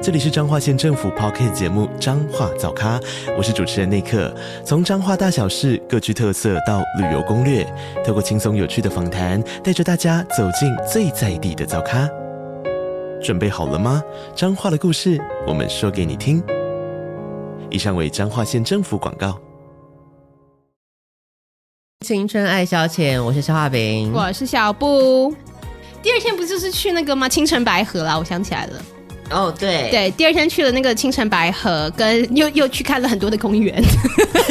这里是彰化县政府 Podcast 节目《彰化早咖》，我是主持人内克。从彰化大小事各具特色到旅游攻略，透过轻松有趣的访谈，带着大家走进最在地的早咖。准备好了吗？彰化的故事，我们说给你听。以上为彰化县政府广告。青春爱消遣，我是肖化饼，我是小布。第二天不就是去那个吗？青城白河啦，我想起来了。哦、oh，对对，第二天去了那个青城白河，跟又又去看了很多的公园。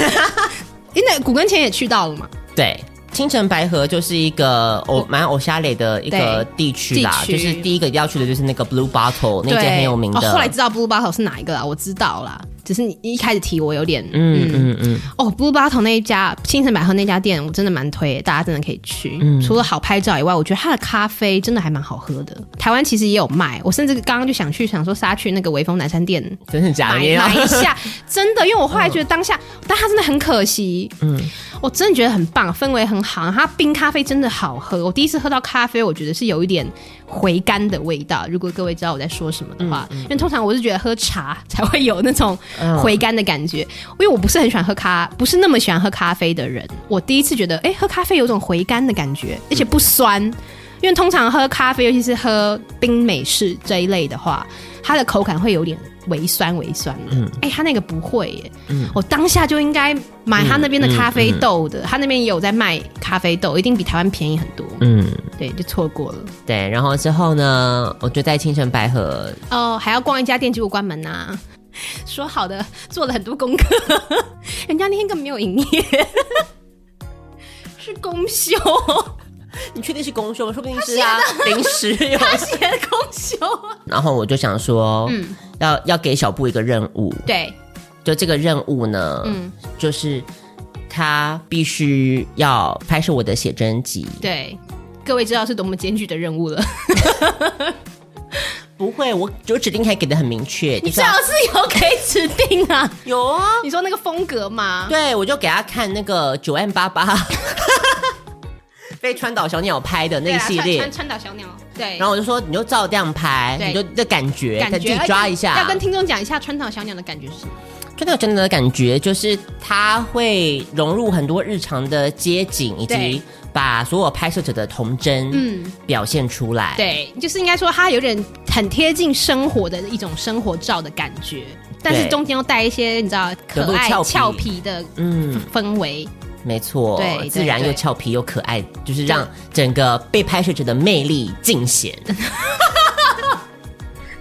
因为古根前也去到了嘛？对，青城白河就是一个偶蛮欧夏雷的一个地区啦，就是第一个要去的就是那个 Blue Bottle 那间很有名的。哦、后来知道 Blue Bottle 是哪一个啦？我知道啦。只是你一开始提我有点嗯嗯嗯哦，Blue Bottle 那一家青城百合那家店我真的蛮推，大家真的可以去。嗯，除了好拍照以外，我觉得它的咖啡真的还蛮好喝的。台湾其实也有卖，我甚至刚刚就想去，想说杀去那个微风南山店，真的假的？买买一下，真的，因为我后来觉得当下，嗯、但它真的很可惜。嗯，我真的觉得很棒，氛围很好，它冰咖啡真的好喝。我第一次喝到咖啡，我觉得是有一点。回甘的味道，如果各位知道我在说什么的话，嗯嗯、因为通常我是觉得喝茶才会有那种 回甘的感觉，嗯，因为我不是很喜欢喝咖，不是那么喜欢喝咖啡的人。我第一次觉得，哎，喝咖啡有种回甘的感觉，而且不酸，因为通常喝咖啡，尤其是喝冰美式这一类的话，它的口感会有点。微酸微酸。的，哎、他那个不会耶，嗯、我当下就应该买他那边的咖啡豆的，嗯嗯嗯、他那边也有在卖咖啡豆，一定比台湾便宜很多，嗯，对，就错过了。对，然后之后呢，我就在清城白河，哦，还要逛一家店，结果关门呐、啊，说好的做了很多功课，人家那天根本没有营业，是公休。你确定是公休？说不定是啊，临时 有他写公休。然后我就想说，嗯，要要给小布一个任务，对，就这个任务呢，嗯，就是他必须要拍摄我的写真集。对，各位知道是多么艰巨的任务了。不会，我我指定还给的很明确。你最好是有给指定啊？有啊。你说那个风格吗？对，我就给他看那个九 M 八八。被川岛小鸟拍的那个系列，川岛小鸟，对。然后我就说，你就照这样拍，你就的感觉，感觉抓一下。要跟听众讲一下川岛小鸟的感觉是什么？川岛小鸟的感觉就是它会融入很多日常的街景，以及把所有拍摄者的童真嗯表现出来。对，就是应该说它有点很贴近生活的一种生活照的感觉，但是中间又带一些你知道可爱俏皮的嗯氛围。没错，对，自然又俏皮又可爱，就是让整个被拍摄者的魅力尽显。应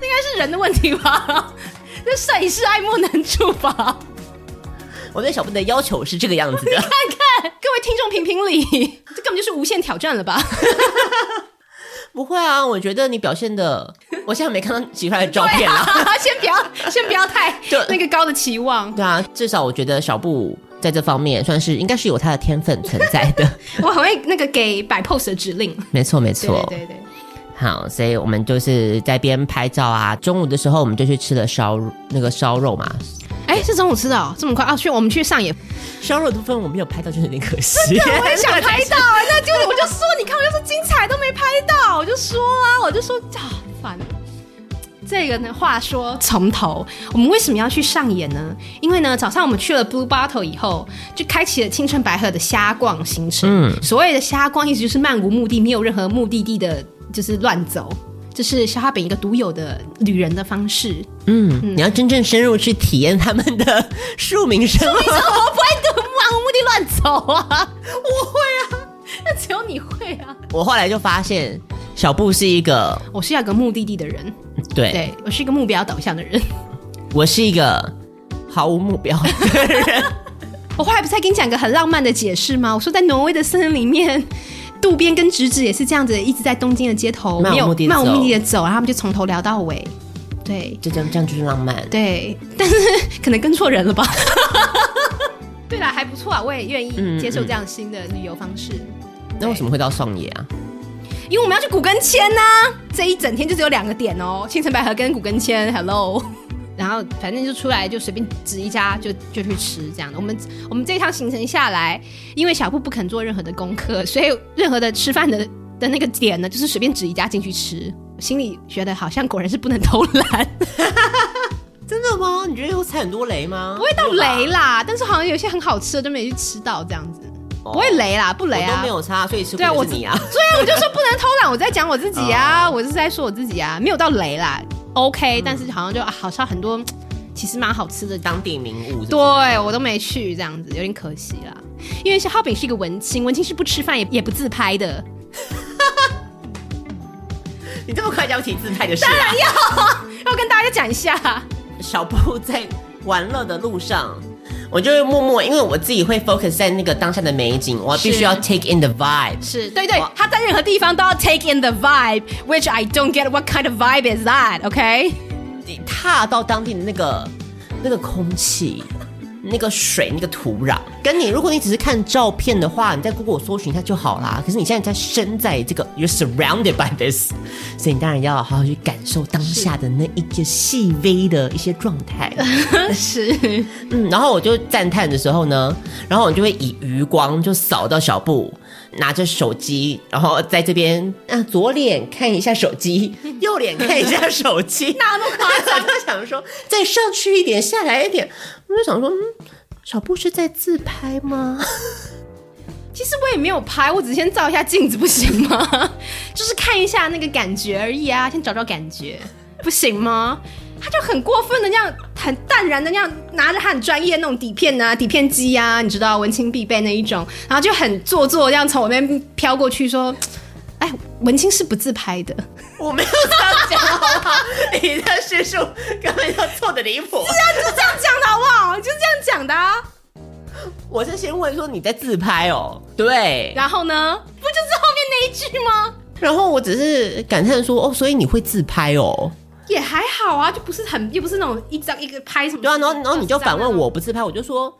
该是人的问题吧？那摄影师爱莫能助吧？我对小布的要求是这个样子的。你 看看，各位听众评评理，这根本就是无限挑战了吧？不会啊，我觉得你表现的，我现在没看到洗出来的照片啊。先不要，先不要太 就那个高的期望。对啊，至少我觉得小布。在这方面算是应该是有他的天分存在的。我很会那个给摆 pose 的指令。没错没错，对对对。好，所以我们就是在边拍照啊。中午的时候我们就去吃了烧那个烧肉嘛。哎，是中午吃的哦，这么快啊？去我们去上演烧肉的部分我没有拍到，就是有点可惜。我也想 拍到啊，那就我就说，你看我就说精彩都没拍到，我就说啊，我就说啊，烦。这个呢，话说从头，我们为什么要去上演呢？因为呢，早上我们去了 Blue Bottle 以后，就开启了青春白鹤的瞎逛行程。嗯，所谓的瞎逛，意思就是漫无目的，没有任何目的地的，就是乱走。这是消化饼一个独有的旅人的方式。嗯，嗯，你要真正深入去体验他们的庶民生活。生活不会漫无目的乱走啊！我会啊，那只有你会啊。我后来就发现。小布是一个，我是要个目的地的人，对，对我是一个目标导向的人，我是一个毫无目标的人。我后来不是在跟你讲个很浪漫的解释吗？我说在挪威的森林里面，渡边跟直子也是这样子，一直在东京的街头漫无目的、漫无目的的走，然后他们就从头聊到尾，对，就这样，这样就是浪漫。对，但是可能跟错人了吧？对啦，还不错啊，我也愿意接受这样新的旅游方式。那为什么会到上野啊？因为我们要去古根签呐，这一整天就只有两个点哦，青城白河跟古根签，Hello。然后反正就出来就随便指一家就就去吃这样的。我们我们这一趟行程下来，因为小布不肯做任何的功课，所以任何的吃饭的的那个点呢，就是随便指一家进去吃。心里觉得好像果然是不能偷懒。真的吗？你觉得有踩很多雷吗？不会到雷啦，但是好像有些很好吃的都没去吃到这样子，不会雷啦，不雷啊，都没有差，所以吃不是你啊。对啊，我就说不能偷懒，我在讲我自己啊，我是在说我自己啊，没有到雷啦。OK，、嗯、但是好像就好像很多其实蛮好吃的当地名物，对我都没去，这样子有点可惜啦。因为是浩饼是一个文青，文青是不吃饭也也不自拍的。你这么快就要提自拍的事、啊？当然要，要跟大家讲一下。小布在玩乐的路上，我就会默默，因为我自己会 focus 在那个当下的美景，我必须要 take in the vibe。是对对，他在任何地方都要 take in the vibe，which I don't get what kind of vibe is that？OK？、Okay? 你踏到当地的那个那个空气。那个水，那个土壤，跟你，如果你只是看照片的话，你在 Google 搜寻一下就好啦。可是你现在在身在这个，you're surrounded by this，所以你当然要好好去感受当下的那一些细微的一些状态。是，嗯，然后我就赞叹的时候呢，然后我就会以余光就扫到小布。拿着手机，然后在这边啊，左脸看一下手机，右脸看一下手机，哪 那么夸张？我就想说，再上去一点，下来一点，我就想说，嗯，小布是在自拍吗？其实我也没有拍，我只是先照一下镜子，不行吗？就是看一下那个感觉而已啊，先找找感觉，不行吗？他就很过分的那样，很淡然的那样拿着他很专业的那种底片啊，底片机啊，你知道文青必备那一种，然后就很做作这样从我那边飘过去说：“哎，文青是不自拍的。”我没有这样讲，好不好？你的叙述根本就错的离谱。是啊，就是这样讲的好不好？就是这样讲的啊。我是先问说你在自拍哦，对，然后呢，不就是后面那一句吗？然后我只是感叹说：“哦，所以你会自拍哦。”也还好啊，就不是很，又不是那种一张一个拍什么。对啊，然后然后你就反问我不自拍，我就说，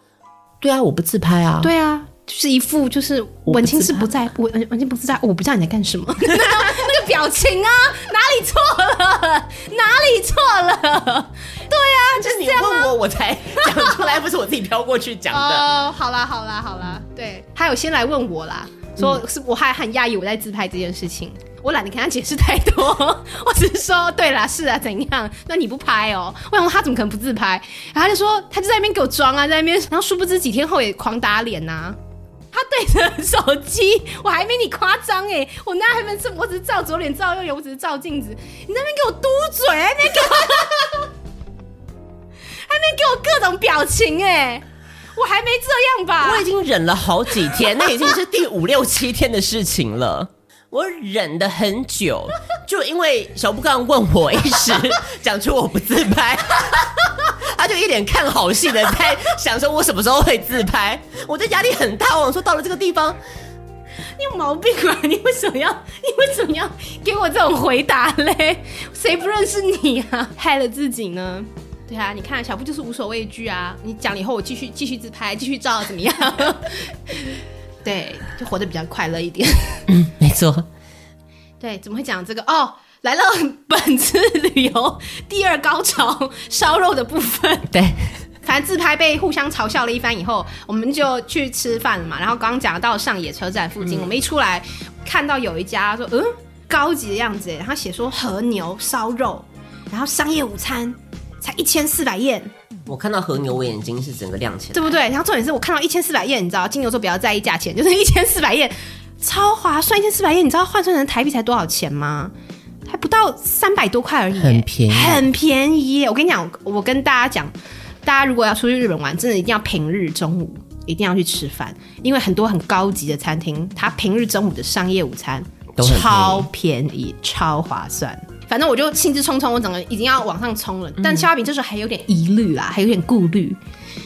对啊，我不自拍啊。对啊，就是一副就是文青是不在，文文青不自在，我不知道你在干什么，那个表情啊，哪里错了？哪里错了？对啊，就是你问我，我才讲出来，不是我自己飘过去讲的。哦，好啦好啦好啦，对，他有先来问我啦，说是我还很讶异我在自拍这件事情。我懒得跟他解释太多，我只是说，对啦，是啊，怎样？那你不拍哦？我想说他怎么可能不自拍？然后他就说，他就在那边给我装啊，在那边，然后殊不知几天后也狂打脸呐、啊。他对着手机，我还没你夸张哎，我那还没是，我只是照左脸照右眼，我只是照镜子，你那边给我嘟嘴，那边给我，还没给我各种表情哎，我还没这样吧？我已经忍了好几天，那已经是第五六七天的事情了。我忍了很久，就因为小布刚问我一时 讲出我不自拍，他就一脸看好戏的在想说，我什么时候会自拍？我的压力很大。我想说，到了这个地方，你有毛病啊！你为什么要？你为什么要给我这种回答嘞？谁不认识你啊？害了自己呢？对啊，你看小布就是无所畏惧啊！你讲了以后，我继续继续自拍，继续照，怎么样？对，就活得比较快乐一点。嗯，没错。对，怎么会讲这个？哦，来了本次旅游第二高潮，烧肉的部分。对，反正自拍被互相嘲笑了一番以后，我们就去吃饭了嘛。然后刚刚讲到上野车站附近，嗯、我们一出来看到有一家说，嗯，高级的样子，然后写说和牛烧肉，然后商业午餐才一千四百円。我看到和牛，我眼睛是整个亮起来，对不对？然后重点是我看到一千四百页，你知道金牛座比较在意价钱，就是 一千四百页，超划算，一千四百页，你知道换算成台币才多少钱吗？还不到三百多块而已，很便宜，很便宜。我跟你讲，我跟大家讲，大家如果要出去日本玩，真的一定要平日中午一定要去吃饭，因为很多很高级的餐厅，它平日中午的商业午餐超便宜，超划算。反正我就兴致冲冲，我整个已经要往上冲了。但肖亚平这时候还有点疑虑啦，还有点顾虑。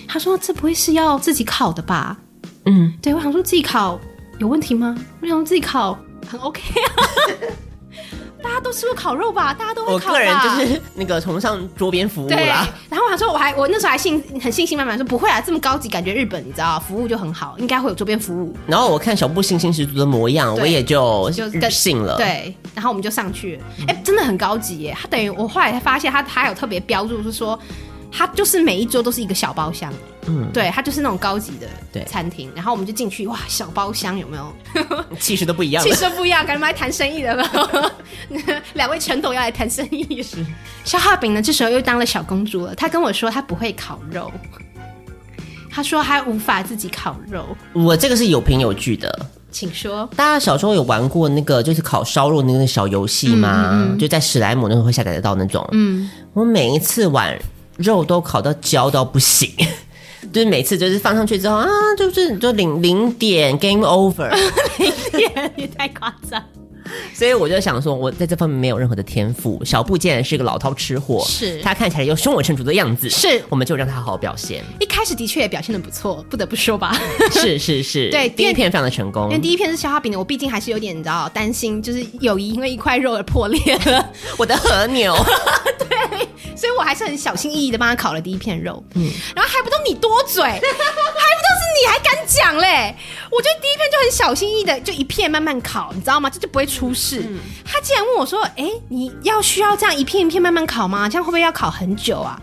他说：“这不会是要自己考的吧？”嗯，对，我想说自己考有问题吗？我想说自己考很 OK 啊。大家都吃过烤肉吧？大家都会烤吧。我个人就是那个崇尚桌边服务啦。然后我还说，我还我那时候还信很信心满满说不会啊，这么高级，感觉日本你知道服务就很好，应该会有桌边服务。然后我看小布信心十足的模样，我也就就更信了。对，然它就是每一桌都是一个小包厢，嗯，对，它就是那种高级的餐厅，然后我们就进去，哇，小包厢有没有？气势都不一样，气势不一样，感觉我们来谈生意的了。两位陈董要来谈生意是。消化饼呢，这时候又当了小公主了。她跟我说她不会烤肉，他说她无法自己烤肉。我这个是有凭有据的，请说。大家小时候有玩过那个就是烤烧肉那个小游戏吗？嗯嗯嗯，就在史莱姆那时候会下载得到那种。嗯，我每一次玩。肉都烤到焦到不行，就是每次就是放上去之后啊，就是就零零点 game over，零点也太夸张。所以我就想说，我在这方面没有任何的天赋。小布竟然是个老饕吃货，是他看起来又胸有成竹的样子，是我们就让他好好表现。一开始的确也表现的不错，不得不说吧。是是是，对，第一片非常的成功。因为第一片是消化饼的，我毕竟还是有点你知道担心，就是友谊因为一块肉而破裂了。我的和牛，对，所以我还是很小心翼翼的帮他烤了第一片肉。嗯，然后还不都你多嘴，还你还敢讲嘞？我觉得第一片就很小心翼翼的，就一片慢慢烤，你知道吗？这就不会出事。嗯他竟然问我说：“哎、欸，你要需要这样一片一片慢慢烤吗？这样会不会要烤很久啊？”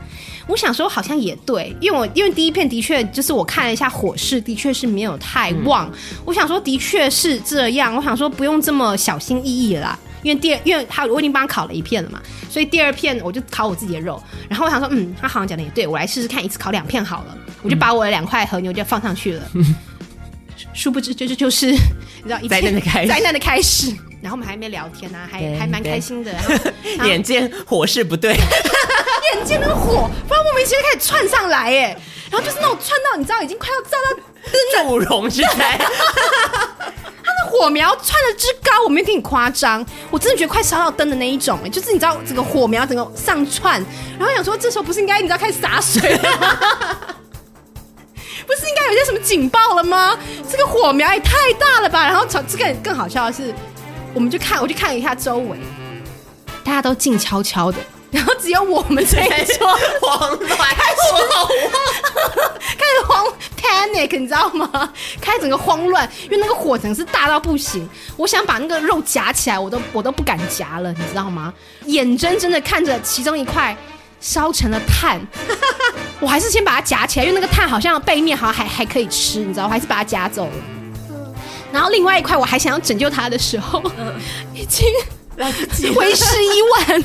我想说好像也对，因为我因为第一片的确就是我看了一下火势，的确是没有太旺。嗯、我想说的确是这样，我想说不用这么小心翼翼啦，因为第二，因为他我已经帮他烤了一片了嘛，所以第二片我就烤我自己的肉。然后我想说，嗯，他好像讲的也对，我来试试看，一次烤两片好了，我就把我的两块和牛就放上去了。嗯、殊不知，这这就是你知道灾难的开始，灾难的开始。然后我们还没聊天呢、啊，还还蛮开心的。眼见火势不对，眼见那个火，不知道莫名其妙开始窜上来，哎，然后就是那种窜到你知道已经快要照到灯的熔之来，它 的火苗窜的之高，我没有给你夸张，我真的觉得快烧到灯的那一种，哎，就是你知道整个火苗整个上窜，然后想说这时候不是应该你知道开始洒水了 不是应该有些什么警报了吗？这个火苗也太大了吧！然后这个更好笑的是。我们就看，我就看了一下周围，大家都静悄悄的，然后只有我们这一桌慌乱，开始慌，开始慌，panic，你知道吗？开始整个慌乱，因为那个火整是大到不行，我想把那个肉夹起来，我都我都不敢夹了，你知道吗？眼睁睁的看着其中一块烧成了炭，我还是先把它夹起来，因为那个炭好像背面好像还还可以吃，你知道，我还是把它夹走了。然后另外一块，我还想要拯救它的时候，嗯、已经来不及，为时已晚。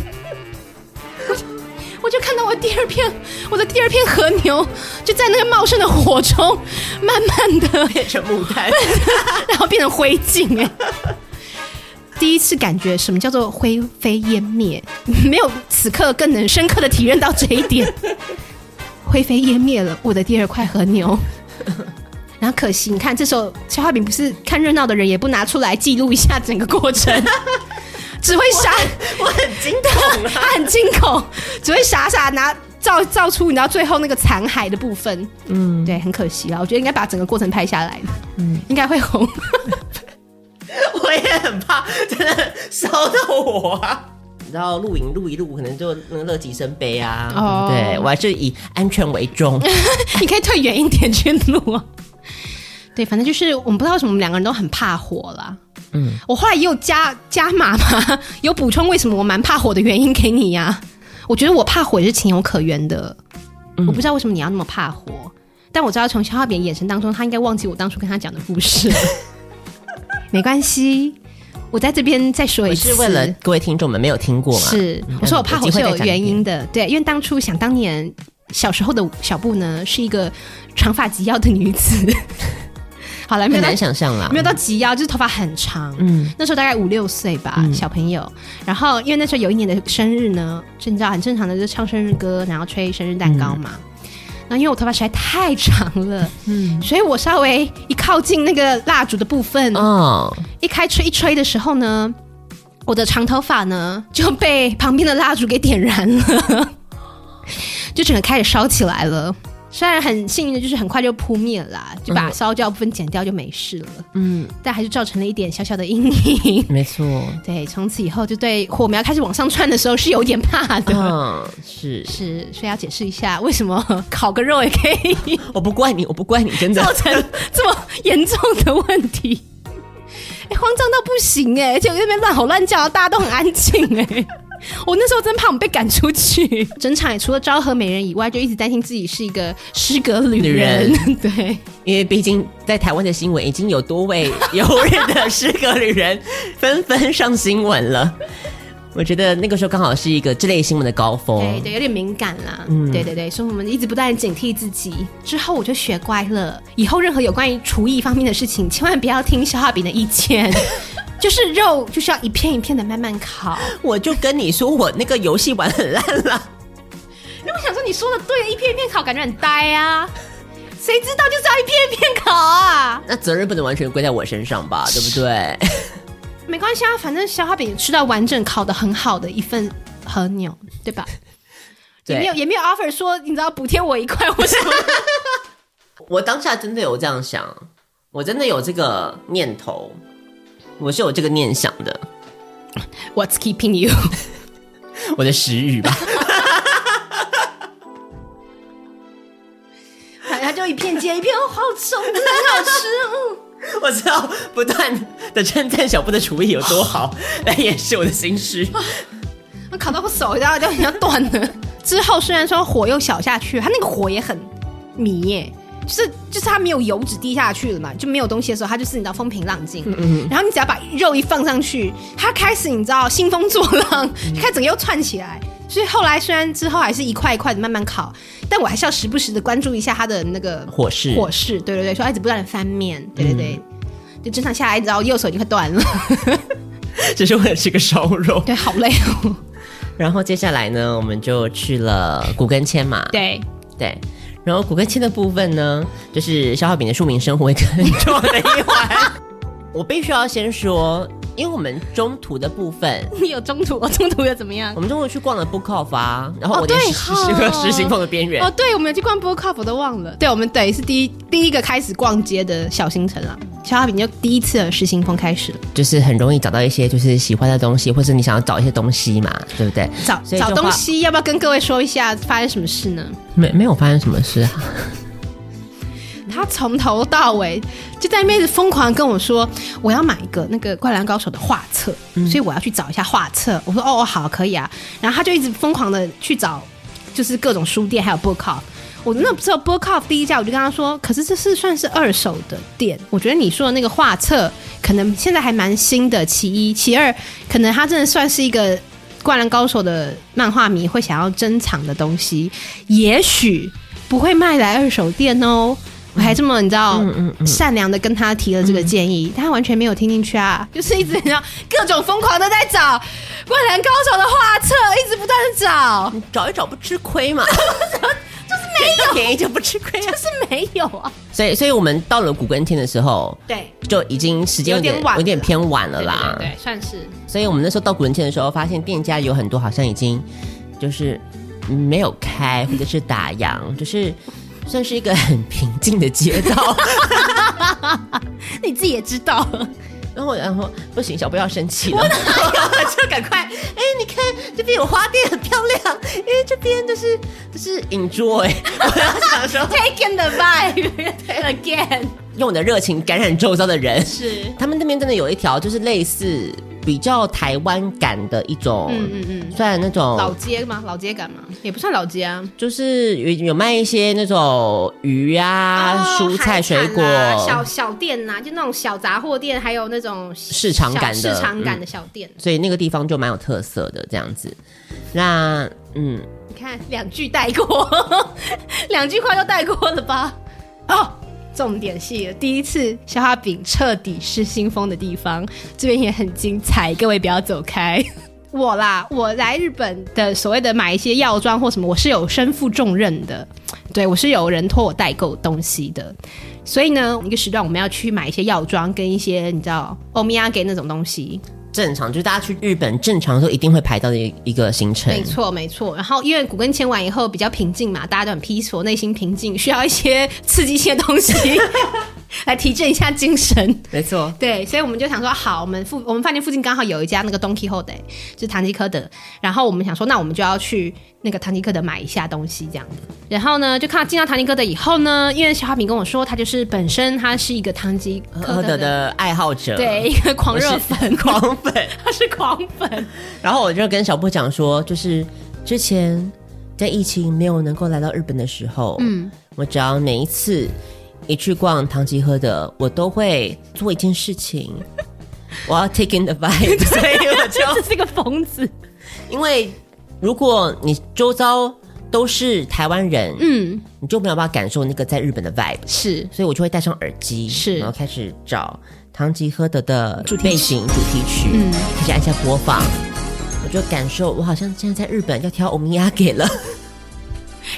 就看到我第二片，我的第二片和牛就在那个茂盛的火中，慢慢的变成木炭，然后变成灰烬。哎，第一次感觉什么叫做灰飞烟灭，没有此刻更能深刻的体验到这一点。灰飞烟灭了，我的第二块和牛。然后可惜，你看这时候消化饼不是看热闹的人，也不拿出来记录一下整个过程，只会傻，我很惊恐，他很惊恐，只会傻傻拿照照出你知道最后那个残骸的部分，嗯，对，很可惜啊，我觉得应该把整个过程拍下来，嗯，应该会红。我也很怕，真的烧到我啊！然后录影录一录，可能就那个乐极生悲啊，哦、对，我还是以安全为重，你可以退远一点去录啊。对，反正就是我们不知道为什么，我们两个人都很怕火啦。嗯，我后来也有加加码嘛，有补充为什么我蛮怕火的原因给你呀、啊。我觉得我怕火也是情有可原的。嗯、我不知道为什么你要那么怕火，但我知道从肖化饼眼神当中，他应该忘记我当初跟他讲的故事。没关系，我在这边再说一次，是为了各位听众们没有听过吗？是，我说我怕火是有原因的。对，因为当初想当年小时候的小布呢，是一个长发及腰的女子。好了，没有难想象啦，没有到及腰，就是头发很长。嗯，那时候大概五六岁吧，嗯、小朋友。然后因为那时候有一年的生日呢，就你知道很正常的，就唱生日歌，然后吹生日蛋糕嘛。然因为我头发实在太长了，嗯，所以我稍微一靠近那个蜡烛的部分，哦，一开吹一吹的时候呢，我的长头发呢就被旁边的蜡烛给点燃了，就整个开始烧起来了。虽然很幸运的就是很快就扑灭了啦，就把烧焦部分剪掉就没事了。嗯，但还是造成了一点小小的阴影。没错，对，从此以后就对火苗开始往上窜的时候是有点怕的。嗯，是是，所以要解释一下为什么烤个肉也可以。我不怪你，我不怪你，真的造成这么严重的问题。哎，慌张到不行哎，而且我那边乱吼乱叫，大家都很安静哎。我那时候真怕我们被赶出去，整场也除了昭和美人以外，就一直担心自己是一个失格旅人。女人 对，因为毕竟在台湾的新闻已经有多位 有人的失格旅人纷纷上新闻了。我觉得那个时候刚好是一个这类新闻的高峰，对对，有点敏感啦。嗯，对对对，所以我们一直不断警惕自己。之后我就学乖了，以后任何有关于厨艺方面的事情，千万不要听消化饼的意见。就是肉就是要一片一片的慢慢烤。我就跟你说，我那个游戏玩很烂了。那我想说，你说的对，一片一片烤感觉很呆啊。谁知道就是要一片一片烤啊？那责任不能完全归在我身上吧？对不对？没关系啊，反正消化饼吃到完整烤的很好的一份和牛，对吧？对，也没有也没有 offer 说你知道补贴我一块或什么。我当下真的有这样想，我真的有这个念头。我是有这个念想的，What's keeping you？我的食欲吧，他就一片接一片，哦，好吃，真的很好吃，嗯，我知道不断的称赞小布的厨艺有多好，来掩饰我的心虚。我烤到我手，然后就要断了。之后虽然说火又小下去，它那个火也很迷耶。就是就是它没有油脂滴下去了嘛，就没有东西的时候，它就是你知道风平浪静。嗯嗯。然后你只要把肉一放上去，它开始你知道兴风作浪，就开始整个又窜起来。所以后来虽然之后还是一块一块的慢慢烤，但我还是要时不时的关注一下它的那个火势。火势，对对对，说一直不断的翻面，对对对，嗯、就正常下来，你知道右手已经快断了。只是为了吃个烧肉。对，好累哦。然后接下来呢，我们就去了古根签嘛。对对。然后骨骼期的部分呢，就是消耗品的庶民生活一个很重要的一环。我必须要先说，因为我们中途的部分，你有中途，我中途又怎么样？我们中途去逛了 Book Off 啊，然后我连失失心疯的边缘。哦，对，我们有去逛 Book Off，我都忘了。对，我们等于是第一第一个开始逛街的小行程了。消化饼就第一次的失心疯开始了，就是很容易找到一些就是喜欢的东西，或者你想要找一些东西嘛，对不对？找找东西，要不要跟各位说一下发生什么事呢？没没有发生什么事啊。他从头到尾就在那边一直疯狂跟我说，我要买一个那个《灌篮高手》的画册，所以我要去找一下画册。我说哦，好，可以啊。然后他就一直疯狂的去找，就是各种书店还有 Book Off。我那时候 Book Off 第一家，我就跟他说，可是这是算是二手的店。我觉得你说的那个画册，可能现在还蛮新的。其一，其二，可能他真的算是一个《灌篮高手》的漫画迷会想要珍藏的东西，也许不会卖来二手店哦。我还这么你知道，嗯嗯嗯、善良的跟他提了这个建议，他完全没有听进去啊，就是一直你知道各种疯狂的在找《灌篮高手》的画册，一直不断的找，找一找不吃亏嘛。没有便宜就不吃亏，就是没有啊。所以，所以我们到了古根天的时候，对，就已经时间有点晚，有点偏晚了啦。对，对，对，算是。所以我们那时候到古根天的时候，发现店家有很多好像已经就是没有开，或者是打烊，就是算是一个很平静的街道。你自己也知道。然后，然后不行，小布要生气了，就赶快。哎，你看这边有花店，很漂亮。哎，这边就是就是 enjoy。我要想说，taking the vibe again，用我的热情感染周遭的人。是，他们那边真的有一条，就是类似。比较台湾感的一种，嗯嗯嗯，算那种老街吗？老街感吗？也不算老街啊，就是有有卖一些那种鱼啊、哦、蔬菜、水果、小小店呐、啊，就那种小杂货店，还有那种市场感的市场感的小店、嗯，所以那个地方就蛮有特色的这样子。那嗯，你看两句带过，两句话就带过了吧？哦。重点戏，第一次消化饼彻底失心疯的地方，这边也很精彩，各位不要走开。我啦，我来日本的所谓的买一些药妆或什么，我是有身负重任的，对，我是有人托我代购东西的，所以呢，一个时段我们要去买一些药妆跟一些你知道欧米亚给那种东西。正常，就是大家去日本正常都一定会排到的一一个行程。没错，没错。然后因为古根签完以后比较平静嘛，大家都很 peaceful，内心平静，需要一些刺激性的东西 来提振一下精神。没错，对，所以我们就想说，好，我们附我们饭店附近刚好有一家那个 Donkey Hole 的，就是唐吉诃德。然后我们想说，那我们就要去那个唐吉诃德买一下东西，这样子。然后呢，就看到进到唐吉诃德以后呢，因为小花饼跟我说，他就是本身他是一个唐吉诃德的爱好者，对，一个狂热粉，狂粉。他是狂粉，然后我就跟小布讲说，就是之前在疫情没有能够来到日本的时候，嗯，我只要每一次一去逛唐吉诃德，我都会做一件事情，我要 take in the vibe，所以我就这是个疯子。因为如果你周遭都是台湾人，嗯，你就没有办法感受那个在日本的 vibe，是，所以我就会戴上耳机，是，然后开始找。唐吉诃德的背景主题曲，嗯，开始按下播放，我就感受我好像现在在日本要跳欧米亚给了，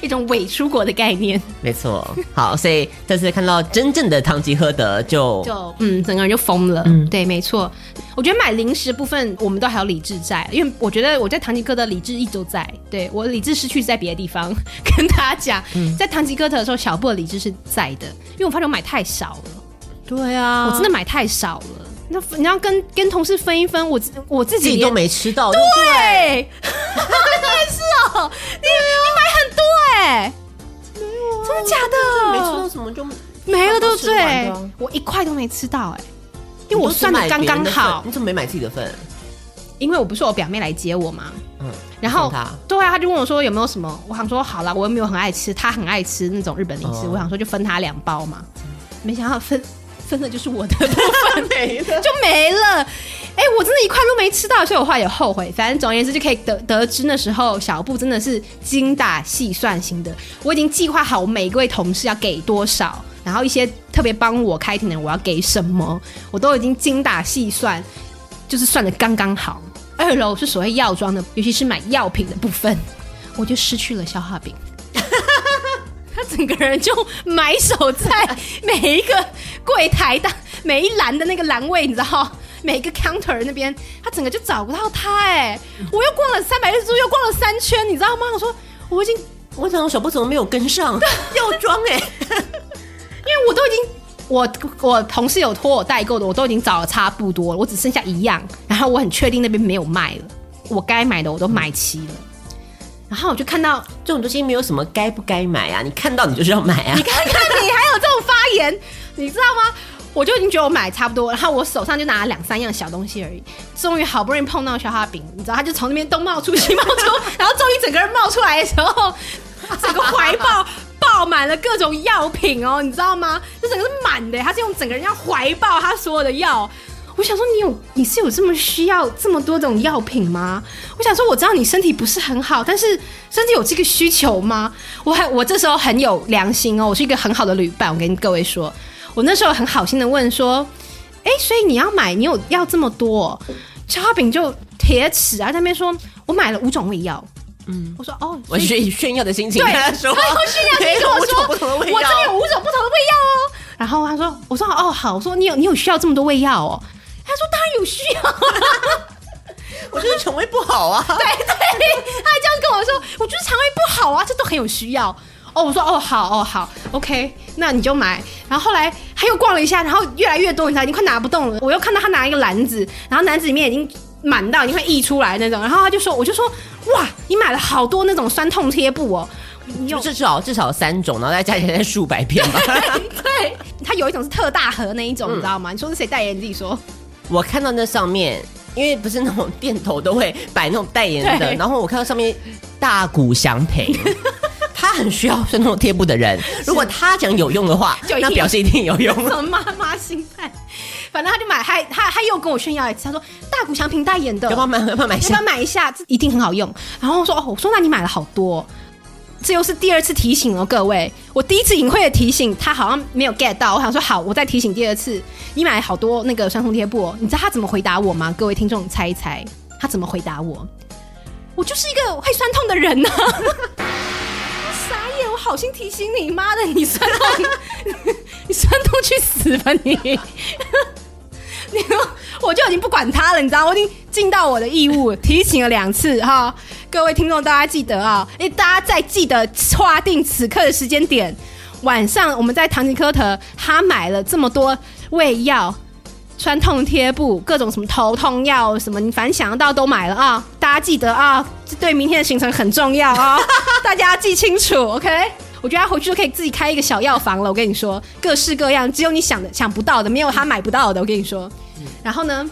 一种伪出国的概念。没错，好，所以这次看到真正的唐吉诃德就，就就嗯，整个人就疯了。嗯，对，没错。我觉得买零食部分我们都还有理智在，因为我觉得我在唐吉诃德理智一直都在。对，我理智失去在别的地方，跟大家讲，嗯、在唐吉诃德的时候，小布的理智是在的，因为我发现我买太少了。对啊，我真的买太少了。那你要跟跟同事分一分，我我自己，自己都没吃到。对，对 真的是哦，你你买很多哎，没有，真的假的？没吃到什么就没了，对不对？我一块都没吃到哎，因为我算的刚刚好。你怎么没买自己的份？因为我不是我表妹来接我嘛，嗯，然后对啊，他就问我说有没有什么，我想说好了，我又没有很爱吃，他很爱吃那种日本零食，我想说就分他两包嘛，没想到分。真的就是我的部分没了，就没了。哎、欸，我真的一块都没吃到，所以我后来也后悔。反正总而言之，就可以得得知那时候小布真的是精打细算型的。我已经计划好我每一位同事要给多少，然后一些特别帮我开庭的人我要给什么，我都已经精打细算，就是算的刚刚好。二楼是所谓药妆的，尤其是买药品的部分，我就失去了消化饼。他整个人就埋首在每一个柜台的每一栏的那个栏位，你知道，每一个 counter 那边，他整个就找不到他。哎，我又逛了三百六十度，又逛了三圈，你知道吗？我说我已经，我想小布怎么没有跟上药妆？哎，因为我都已经，我我同事有托我代购的，我都已经找了差不多了，我只剩下一样，然后我很确定那边没有卖了，我该买的我都买齐了。然后我就看到这种东西没有什么该不该买啊，你看到你就是要买啊。你看看你还有这种发言，你知道吗？我就已经觉得我买差不多，然后我手上就拿了两三样小东西而已。终于好不容易碰到消化饼，你知道，他就从那边东冒出西冒出，然后终于整个人冒出来的时候，整个怀抱抱满了各种药品哦，你知道吗？就整个是满的，他是用整个人要怀抱他所有的药。我想说，你有你是有这么需要这么多种药品吗？我想说，我知道你身体不是很好，但是身体有这个需求吗？我还我这时候很有良心哦，我是一个很好的旅伴。我跟各位说，我那时候很好心的问说，哎，所以你要买，你有要这么多？消化饼就铁齿啊，在那边说我买了五种胃药。嗯，我说哦，我是以炫耀的心情对，他说，炫耀的心情跟 我说，我这里有五种不同的胃药哦。然后他说，我说哦好，我说你有你有需要这么多胃药哦。他说：“当然有需要，我就是肠胃不好啊。”对对，他还这样跟我说：“我就是肠胃不好啊，这都很有需要。”哦，我说：“哦，好哦，好，OK，那你就买。”然后后来他又逛了一下，然后越来越多，你知道，已经快拿不动了。我又看到他拿一个篮子，然后篮子里面已经满到已经快溢出来那种。然后他就说：“我就说，哇，你买了好多那种酸痛贴布哦，就至少至少三种，然后再加起来数百片吧。对 ”对，他有一种是特大盒那一种，嗯、你知道吗？你说是谁代言？你自己说。我看到那上面，因为不是那种店头都会摆那种代言的，然后我看到上面大谷祥平，他很需要酸痛贴布的人。如果他讲有用的话，就那表示一定有用。什么妈妈心态？反正他就买，他他他又跟我炫耀一次，他说大谷祥平代言的，要不要买？要不要买一下？要不要买一下？这一定很好用。然后我说哦，我说那你买了好多。这又是第二次提醒哦，各位，我第一次隐晦的提醒他好像没有 get 到，我想说好，我再提醒第二次。你买好多那个酸痛贴布，你知道他怎么回答我吗？各位听众猜一猜，他怎么回答我？我就是一个会酸痛的人呢、啊。我 傻眼，我好心提醒你，妈的，你酸痛，你酸痛去死吧你！我就已经不管他了，你知道，我已经尽到我的义务，提醒了两次哈。各位听众，大家记得啊，哎，大家再记得划定此刻的时间点，晚上我们在唐吉诃德，他买了这么多胃药、穿痛贴布、各种什么头痛药，什么你反正想得到都买了啊。大家记得啊，这对明天的行程很重要啊，大家记清楚，OK。我觉得他回去就可以自己开一个小药房了。我跟你说，各式各样，只有你想的想不到的，没有他买不到的。我跟你说，然后呢，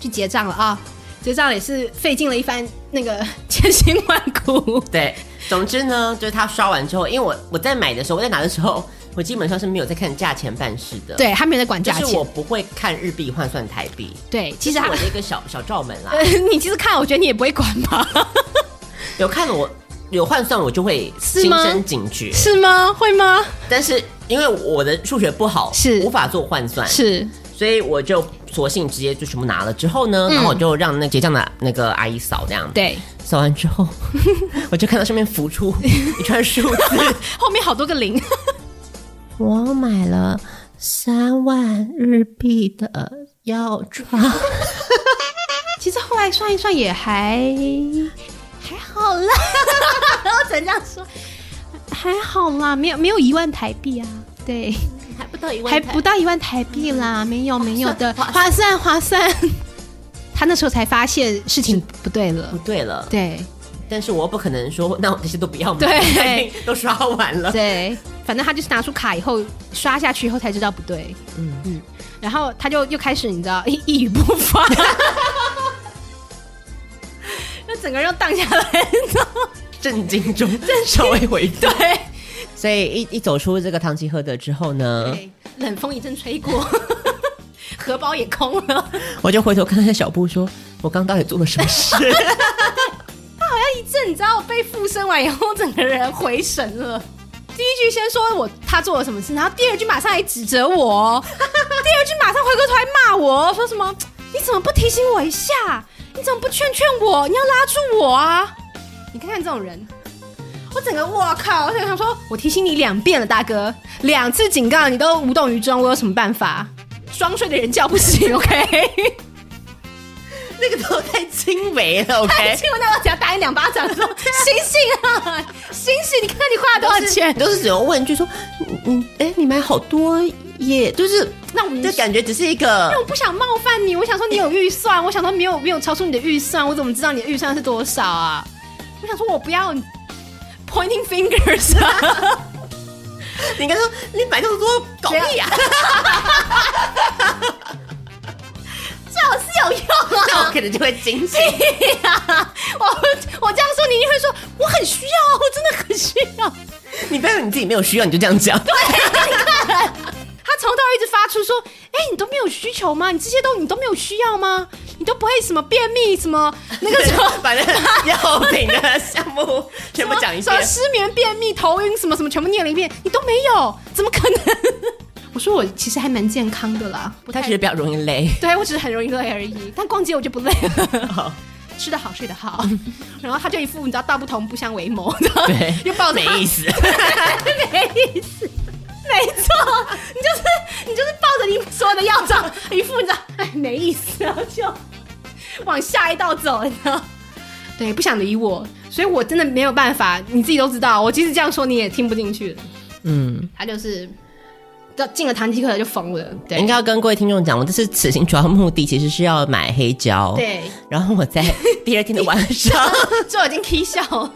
去结账了啊！结账也是费尽了一番那个 千辛万苦。对，总之呢，就是他刷完之后，因为我我在买的时候，我在拿的时候，我基本上是没有在看价钱办事的。对，他没有在管价钱，就是我不会看日币换算台币。对，其实我的一个小小罩门啦。你其实看，我觉得你也不会管吧？有看我。有换算，我就会心生警觉，是吗？会吗？但是因为我的数学不好，是无法做换算，是，所以我就索性直接就全部拿了。之后呢，嗯、然后我就让那结账的那个阿姨扫，这样对，扫完之后，我就看到上面浮出一串数字，后面好多个零。我买了三万日币的药妆，其实后来算一算也还。还好啦，然后怎样说？还好啦，没有没有一万台币啊，对，还不到一万，还不到一万台币啦，没有没有的，划算。划算。他那时候才发现事情不对了，不对了，对。但是我又不可能说，那我这些都不要买，对，都刷完了，对。反正他就是拿出卡以后刷下去以后才知道不对，嗯。嗯。然后他就又开始你知道一 一语不发。那整个人都荡下来，震惊中稍微回对，所以一一走出这个唐吉诃德之后呢，冷风一阵吹过，荷包也空了，我就回头看看小布，说：“我刚到底做了什么事？” 他好像一阵，你知道，我被附身完以后，整个人回神了。第一句先说我他做了什么事，然后第二句马上来指责我，第二句马上回过头来骂我说什么：“你怎么不提醒我一下？”你怎么不劝劝我？你要拉住我啊！你看看这种人，我整个我靠！我整个想说，我提醒你两遍了，大哥，两次警告你都无动于衷，我有什么办法？双睡的人叫不醒，OK？那个头太轻微了，OK？太轻微，那我只要打你两巴掌，说醒醒啊，醒醒！你看看你花了多少钱？都是只有问句说，嗯嗯，哎、欸，你买好多。耶、就是那我们的 感觉只是一个，因为我不想冒犯你，我想说你有预算，我想说没有没有超出你的预算，我怎么知道你的预算是多少啊？我想说我不要 pointing fingers 啊！你应该说你买这么多狗屁啊！最好是有用啊，那我可能就会惊喜啊！我我这样说你一定会说我很需要，我真的很需要。你不要你自己没有需要你就这样讲，对，你看他从头一直发出说，哎、欸，你都没有需求吗？你这些都你都没有需要吗？你都不会什么便秘什么 那个什么，反正药品的项目全部讲一遍，什么失眠、便秘、头晕什么什么全部念了一遍，你都没有，怎么可能？我说我其实还蛮健康的啦，他其实比较容易累，对我只是很容易累而已，但逛街我就不累。了。吃得好，睡得好，然后他就一副你知道道不同不相为谋，对，又抱着没意思，没意思，没错，你就是你就是抱着你所有的药妆，一副你知道哎没意思，然后就往下一道走，你知道，对，不想理我，所以我真的没有办法，你自己都知道，我即使这样说你也听不进去，嗯，他就是。进了唐吉诃德就疯了，对，应该要跟各位听众讲，我这次此行主要目的其实是要买黑胶，对，然后我在第二天的晚上 就已经 K 笑了，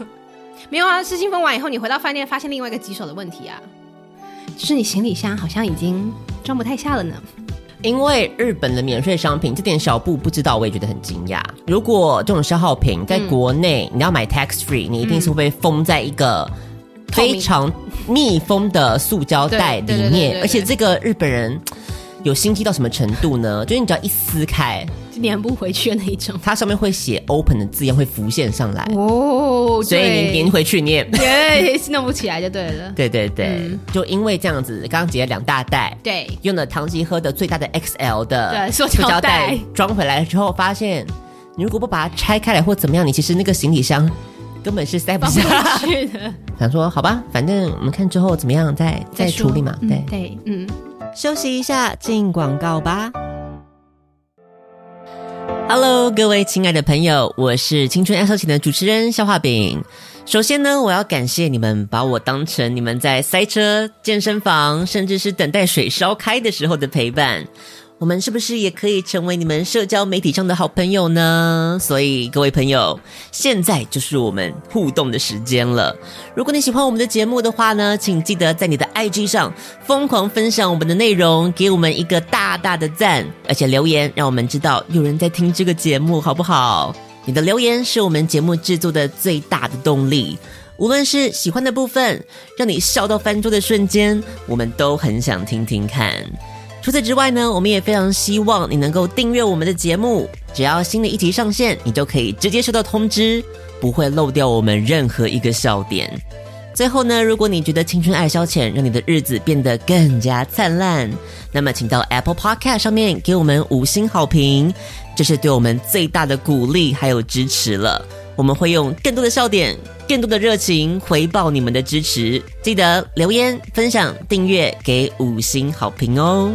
没有啊，失心疯完以后，你回到饭店发现另外一个棘手的问题啊，就是你行李箱好像已经装不太下了呢，因为日本的免税商品这点小布不知道，我也觉得很惊讶。如果这种消耗品在国内、嗯、你要买 tax free，你一定是会被封在一个。非常密封的塑胶袋里面，而且这个日本人有心机到什么程度呢？就是你只要一撕开，粘不回去的那一种，它上面会写 “open” 的字样会浮现上来哦，所以你粘回去你也 对弄不起来就对了。对对对，嗯、就因为这样子，刚刚结了两大袋，对，用了唐吉诃德最大的 XL 的塑胶袋装回来之后，发现你如果不把它拆开来或怎么样，你其实那个行李箱。根本是塞不下去的。想说好吧，反正我们看之后怎么样再再处理嘛。对、嗯、对，嗯，休息一下，进广告吧。Hello，各位亲爱的朋友，我是青春爱消遣的主持人肖化饼。首先呢，我要感谢你们把我当成你们在塞车、健身房，甚至是等待水烧开的时候的陪伴。我们是不是也可以成为你们社交媒体上的好朋友呢？所以各位朋友，现在就是我们互动的时间了。如果你喜欢我们的节目的话呢，请记得在你的 IG 上疯狂分享我们的内容，给我们一个大大的赞，而且留言让我们知道有人在听这个节目，好不好？你的留言是我们节目制作的最大的动力。无论是喜欢的部分，让你笑到翻桌的瞬间，我们都很想听听看。除此之外呢，我们也非常希望你能够订阅我们的节目，只要新的一集上线，你就可以直接收到通知，不会漏掉我们任何一个笑点。最后呢，如果你觉得青春爱消遣让你的日子变得更加灿烂，那么请到 Apple Podcast 上面给我们五星好评，这是对我们最大的鼓励还有支持了。我们会用更多的笑点，更多的热情回报你们的支持。记得留言、分享、订阅，给五星好评哦！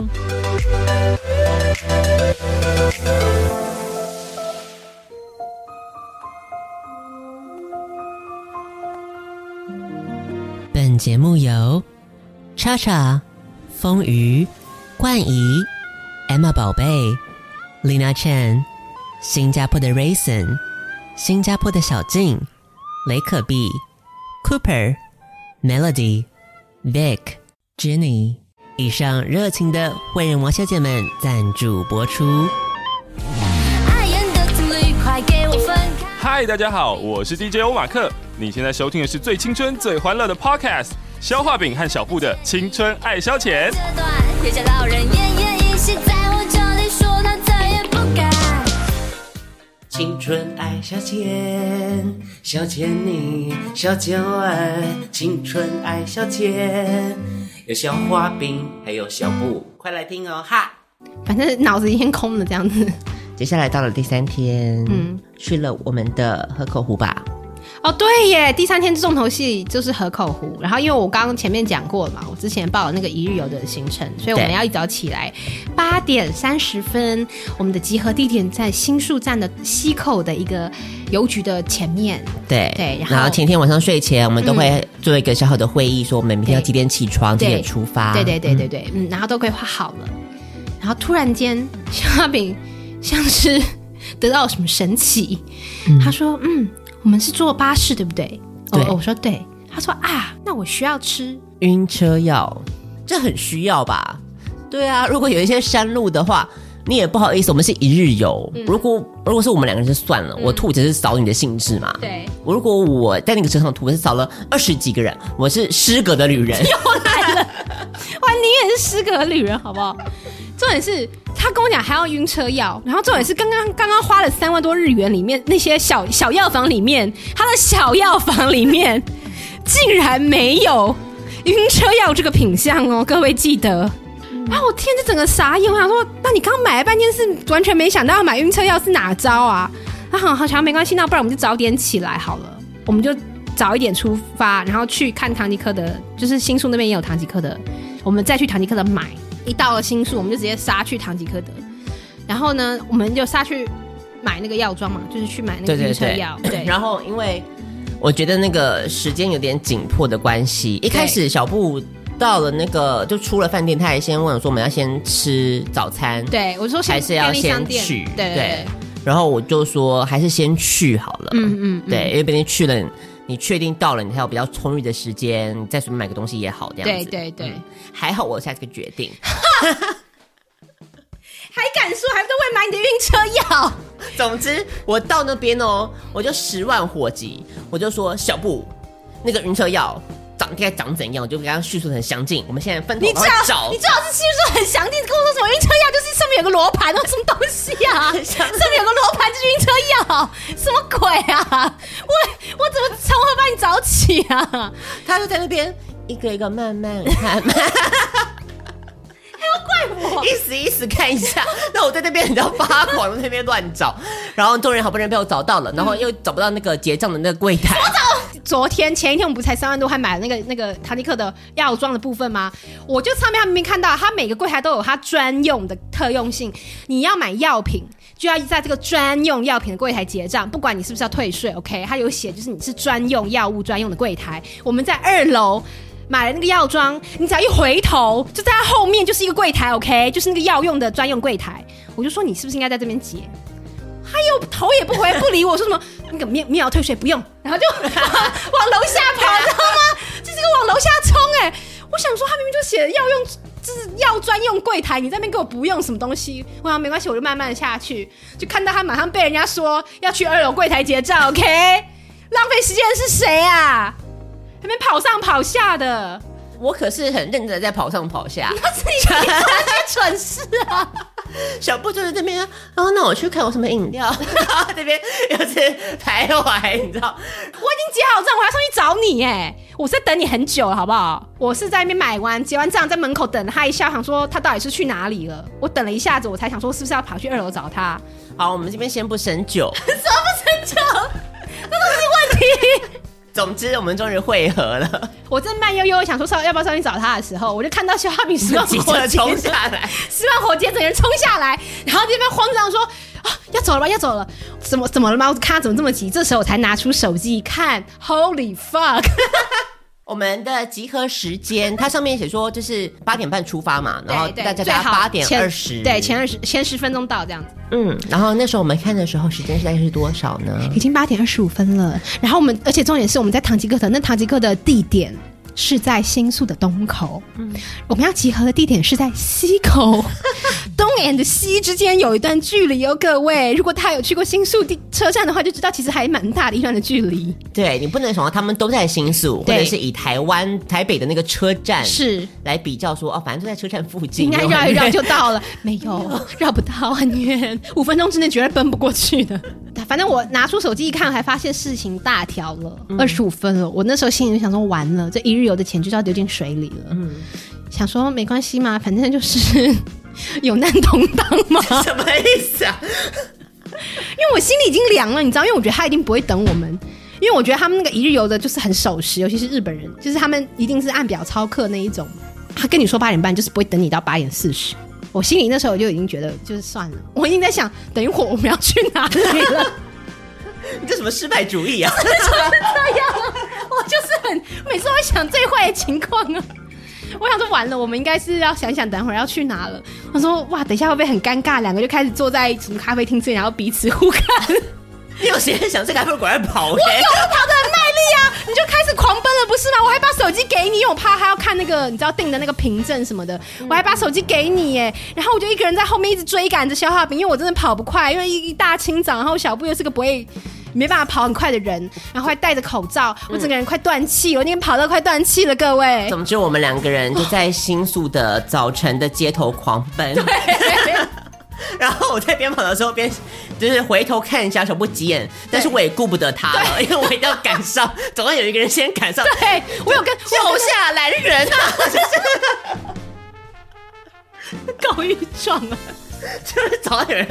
本节目由叉叉、风鱼、冠仪、Emma 宝贝、Lina Chan、新加坡的 Raisin。新加坡的小静、雷可碧、Cooper、Melody、Vic、Jenny，以上热情的会员王小姐们赞助播出。嗨，大家好，我是 DJ 欧马克。你现在收听的是最青春、最欢乐的 Podcast，消化饼和小布的青春爱消遣。青春爱消遣，消遣你，消遣我。青春爱消遣，有小花饼，还有小布，快来听哦哈！反正脑子已经空了这样子。接下来到了第三天，嗯，去了我们的河口湖吧。哦，对耶，第三天重头戏就是河口湖。然后，因为我刚刚前面讲过了嘛，我之前报了那个一日游的行程，所以我们要一早起来，八点三十分，我们的集合地点在新宿站的西口的一个邮局的前面。对对，然后前天晚上睡前，我们都会做一个小小的会议，说我们明天要几点起床，几点出发。对对对对对，嗯，然后都规划好了。然后突然间，肖化饼像是 得到了什么神奇，他说：“嗯。”我们是坐巴士，对不对？对，哦、我说对。他说啊，那我需要吃晕车药，这很需要吧？对啊，如果有一些山路的话，你也不好意思，我们是一日游。嗯、如果如果是我们两个人就算了，嗯、我吐只是扫你的兴致嘛。对，如果我在那个车上吐，我是扫了二十几个人，我是失格的旅人。又来了，哇，你也是失格的旅人，好不好？重点是他跟我讲还要晕车药，然后重点是刚刚刚刚花了三万多日元里面那些小小药房里面，他的小药房里面竟然没有晕车药这个品相哦，各位记得。然后我天，这整个傻眼，我想说，那你刚刚买了半天是完全没想到要买晕车药是哪招啊？那好好想没关系，那不然我们就早点起来好了，我们就早一点出发，然后去看唐吉诃德，就是新宿那边也有唐吉诃德，我们再去唐吉诃德买。一到了新宿，我们就直接杀去唐吉诃德，然后呢，我们就杀去买那个药妆嘛，就是去买那个晕车药。对，然后因为我觉得那个时间有点紧迫的关系，一开始小布到了那个就出了饭店，他还先问我说我们要先吃早餐，对我说还是要先去，对，对，对，然后我就说还是先去好了，嗯嗯，嗯，对，因为毕竟去了。你确定到了，你还有比较充裕的时间，你再随便买个东西也好，这样子。对对对，嗯、还好我下这个决定，还敢说，还不都会买你的晕车药？总之，我到那边哦，我就十万火急，我就说小布，那个晕车药。长应该长怎样？我就跟他叙述很详尽。我们现在分头找，你最好是叙述很详尽，跟我说什么晕车药就是上面有个罗盘，那什么东西啊？上面有个罗盘就是晕车药，什么鬼啊？我我怎么从何帮你找起啊？他就在那边一个一个慢慢看，还要怪我，意思意思看一下。那我在那边你知道发狂，在那边乱找，然后众人好不容易被我找到了，然后又找不到那个结账的那个柜台。昨天前一天我们不才三万多还买了那个那个唐吉诃德药妆的部分吗？我就上面他明明看到，他每个柜台都有他专用的特用性，你要买药品就要在这个专用药品的柜台结账，不管你是不是要退税，OK？他有写就是你是专用药物专用的柜台，我们在二楼。买了那个药妆，你只要一回头，就在他后面就是一个柜台，OK，就是那个药用的专用柜台。我就说你是不是应该在这边结？他又头也不回，不理我，说什么 那个免免药退税不用，然后就 往楼下跑，知道吗？就是个往楼下冲哎！我想说他明明就写要用，就是要专用柜台，你在那边给我不用什么东西？我想没关系，我就慢慢的下去，就看到他马上被人家说要去二楼柜台结账，OK，浪费时间的是谁啊？还没跑上跑下的，我可是很认真的在跑上跑下。那是你做那些蠢事啊！小布就在这边，然哦，那我去看我什么饮料。这边有些徘徊，你知道？我已经结好账，我还要上去找你哎！我是在等你很久了，好不好？我是在那边买完结完账，在门口等他一下，想说他到底是去哪里了。我等了一下子，我才想说是不是要跑去二楼找他。好，我们这边先不深究，什么不深究？这都是问题。总之，我们终于会合了。我正慢悠悠想说上要不要上去找他的时候，我就看到肖哈比十万火箭冲下来，十万火箭整个人冲下来，然后这边慌张说啊要走了吧，要走了，怎么怎么了吗？我看他怎么这么急？这时候我才拿出手机一看，Holy fuck！我们的集合时间，它上面写说就是八点半出发嘛，然后大家在八点二十，对，前二十前十分钟到这样子。嗯，然后那时候我们看的时候，时间是大概是多少呢？已经八点二十五分了。然后我们，而且重点是我们在唐吉诃德，那唐吉诃德的地点。是在新宿的东口，嗯，我们要集合的地点是在西口，东 and 西之间有一段距离哦，各位，如果他有去过新宿地车站的话，就知道其实还蛮大的一段的距离。对，你不能想到他们都在新宿，或者是以台湾台北的那个车站是来比较说哦，反正就在车站附近，应该绕一绕就到了。没有，绕不到，很远，五分钟之内绝对奔不过去的。反正我拿出手机一看，还发现事情大条了，二十五分了。我那时候心里就想说，完了，这一日游的钱就要丢进水里了。嗯，想说没关系嘛，反正就是 有难同当吗。什么意思啊？因为我心里已经凉了，你知道，因为我觉得他一定不会等我们，因为我觉得他们那个一日游的就是很守时，尤其是日本人，就是他们一定是按表操课那一种。他跟你说八点半，就是不会等你到八点四十。我心里那时候我就已经觉得，就是算了。我已经在想，等一会儿我们要去哪里了？你 这什么失败主义啊？就是这样，我就是很每次会想最坏的情况啊。我想说完了，我们应该是要想想等会儿要去哪了。我说哇，等一下会不会很尴尬？两个就开始坐在什么咖啡厅这里，然后彼此互看。你有时间想这个还不如赶快跑？我有，我跑的很卖力啊！你就开始狂奔了，不是吗？我还把手机给你，因为我怕他要看那个，你知道订的那个凭证什么的，我还把手机给你耶。然后我就一个人在后面一直追赶着消化饼，因为我真的跑不快，因为一一大清早，然后小布又是个不会没办法跑很快的人，然后还戴着口罩，我整个人快断气，我那天跑到快断气了，各位。总之，我们两个人就在新宿的早晨的街头狂奔。对。然后我在边跑的时候边就是回头看一下小不急眼，但是我也顾不得他了，因为我一定要赶上，总要有一个人先赶上。对，我有跟手下拦人啊，告一状啊。就是早有人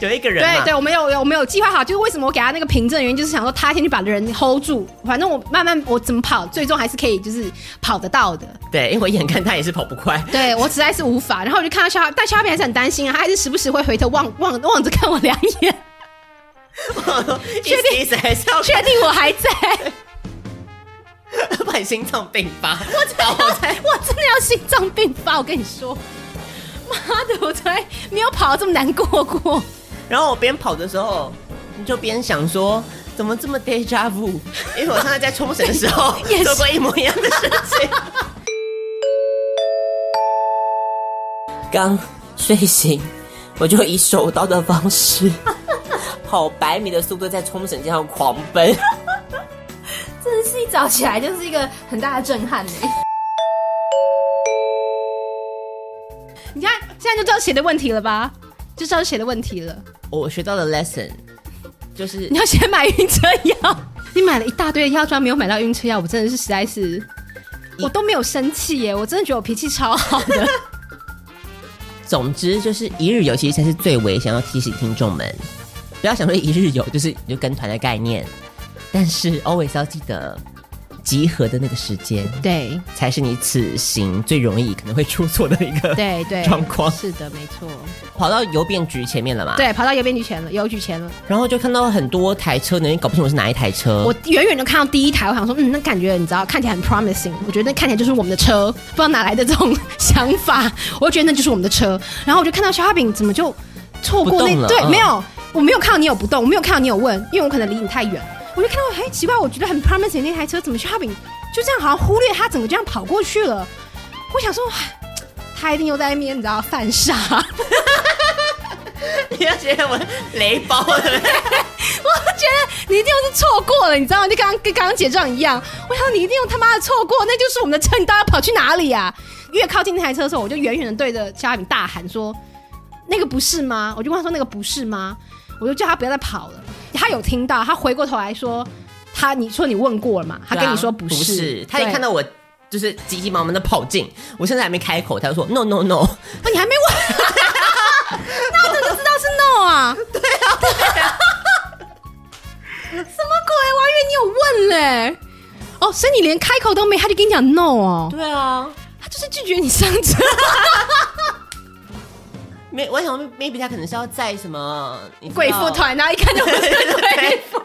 有一个人，对对，我没有我没有计划好，就是为什么我给他那个凭证的原因，就是想说他先去把人 hold 住，反正我慢慢我怎么跑，最终还是可以就是跑得到的。对，因为我眼看他也是跑不快，对我实在是无法。然后我就看到肖，但肖平还是很担心啊，他还是时不时会回头望望望着看我两眼，确定还是要确定我还在，不然心脏病发，我真的要我真的要心脏病发，我跟你说。妈的，我从来没有跑这么难过过。然后我边跑的时候，你就边想说，怎么这么 deja vu？因为我上次在冲绳的时候 做过一模一样的事情。刚睡醒，我就以手刀的方式 跑百米的速度在冲绳街上狂奔。真的是一早起来就是一个很大的震撼哎。看，就知道谁的问题了吧？就知道是谁的问题了。我学到了 lesson 就是你要先买晕车药。你买了一大堆的药妆，没有买到晕车药，我真的是实在是，我都没有生气耶，我真的觉得我脾气超好的。总之就是一日游其实才是最为想要提醒听众们，不要想说一日游就是你就跟团的概念，但是 always 要记得集合的那个时间，对，才是你此行最容易可能会出错的一个对对状况。是的，没错。跑到邮便局前面了嘛？对，跑到邮便局前了，邮局前了。然后就看到很多台车呢，你搞不清楚是哪一台车。我远远就看到第一台，我想说，嗯，那感觉你知道，看起来很 promising。我觉得那看起来就是我们的车，不知道哪来的这种想法，我就觉得那就是我们的车。然后我就看到小花饼怎么就错过那对、嗯，没有，我没有看到你有不动，我没有看到你有问，因为我可能离你太远。我就看到，哎，奇怪，我觉得很 promising 那台车，怎么消化饼就这样好像忽略他，怎么这样跑过去了？我想说，他一定又在那边，你知道犯傻。你要觉得我雷包了，我觉得你一定又是错过了，你知道吗？就刚刚跟刚刚结账一样，我想你一定又他妈的错过，那就是我们的车，你到底要跑去哪里呀、啊？越靠近那台车的时候，我就远远的对着肖亚炳大喊说：“那个不是吗？”我就问他说：“那个不是吗？”我就叫他不要再跑了。他有听到，他回过头来说：“他你说你问过了嘛？”他跟你说不是，不是。他一看到我就是急急忙忙的跑进，我现在还没开口，他就说：“No No No！” 那你还没问。那我怎么知道是 no 啊？对啊，对啊，什么鬼？我还以为你有问嘞。哦，所以你连开口都没，他就跟你讲 no 哦。对啊，他就是拒绝你上车。没，我想 maybe 他可能是要在什么贵妇团，然后一看就不是贵妇。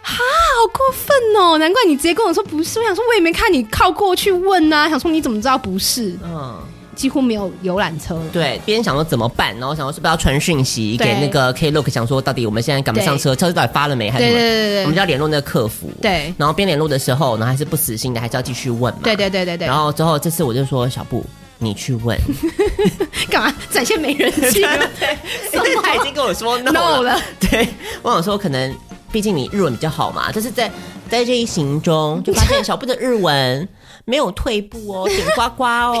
哈，好过分哦！难怪你直接跟我说不是。我想说，我也没看你靠过去问啊。想说你怎么知道不是？嗯。几乎没有游览车，对，边想说怎么办，然后想说是不是要传讯息给那个 Klook，想说到底我们现在赶不上车，车子到底发了没，还是什么？对对对对，我们就要联络那个客服，对，然后边联络的时候，然后还是不死心的，还是要继续问嘛，对对对对对，然后之后这次我就说小布，你去问，干嘛展现没人气？因为 他已经跟我说 no 了，no 了对，我想说可能毕竟你日文比较好嘛，但是在在这一行中就发现小布的日文。没有退步哦，顶呱呱哦。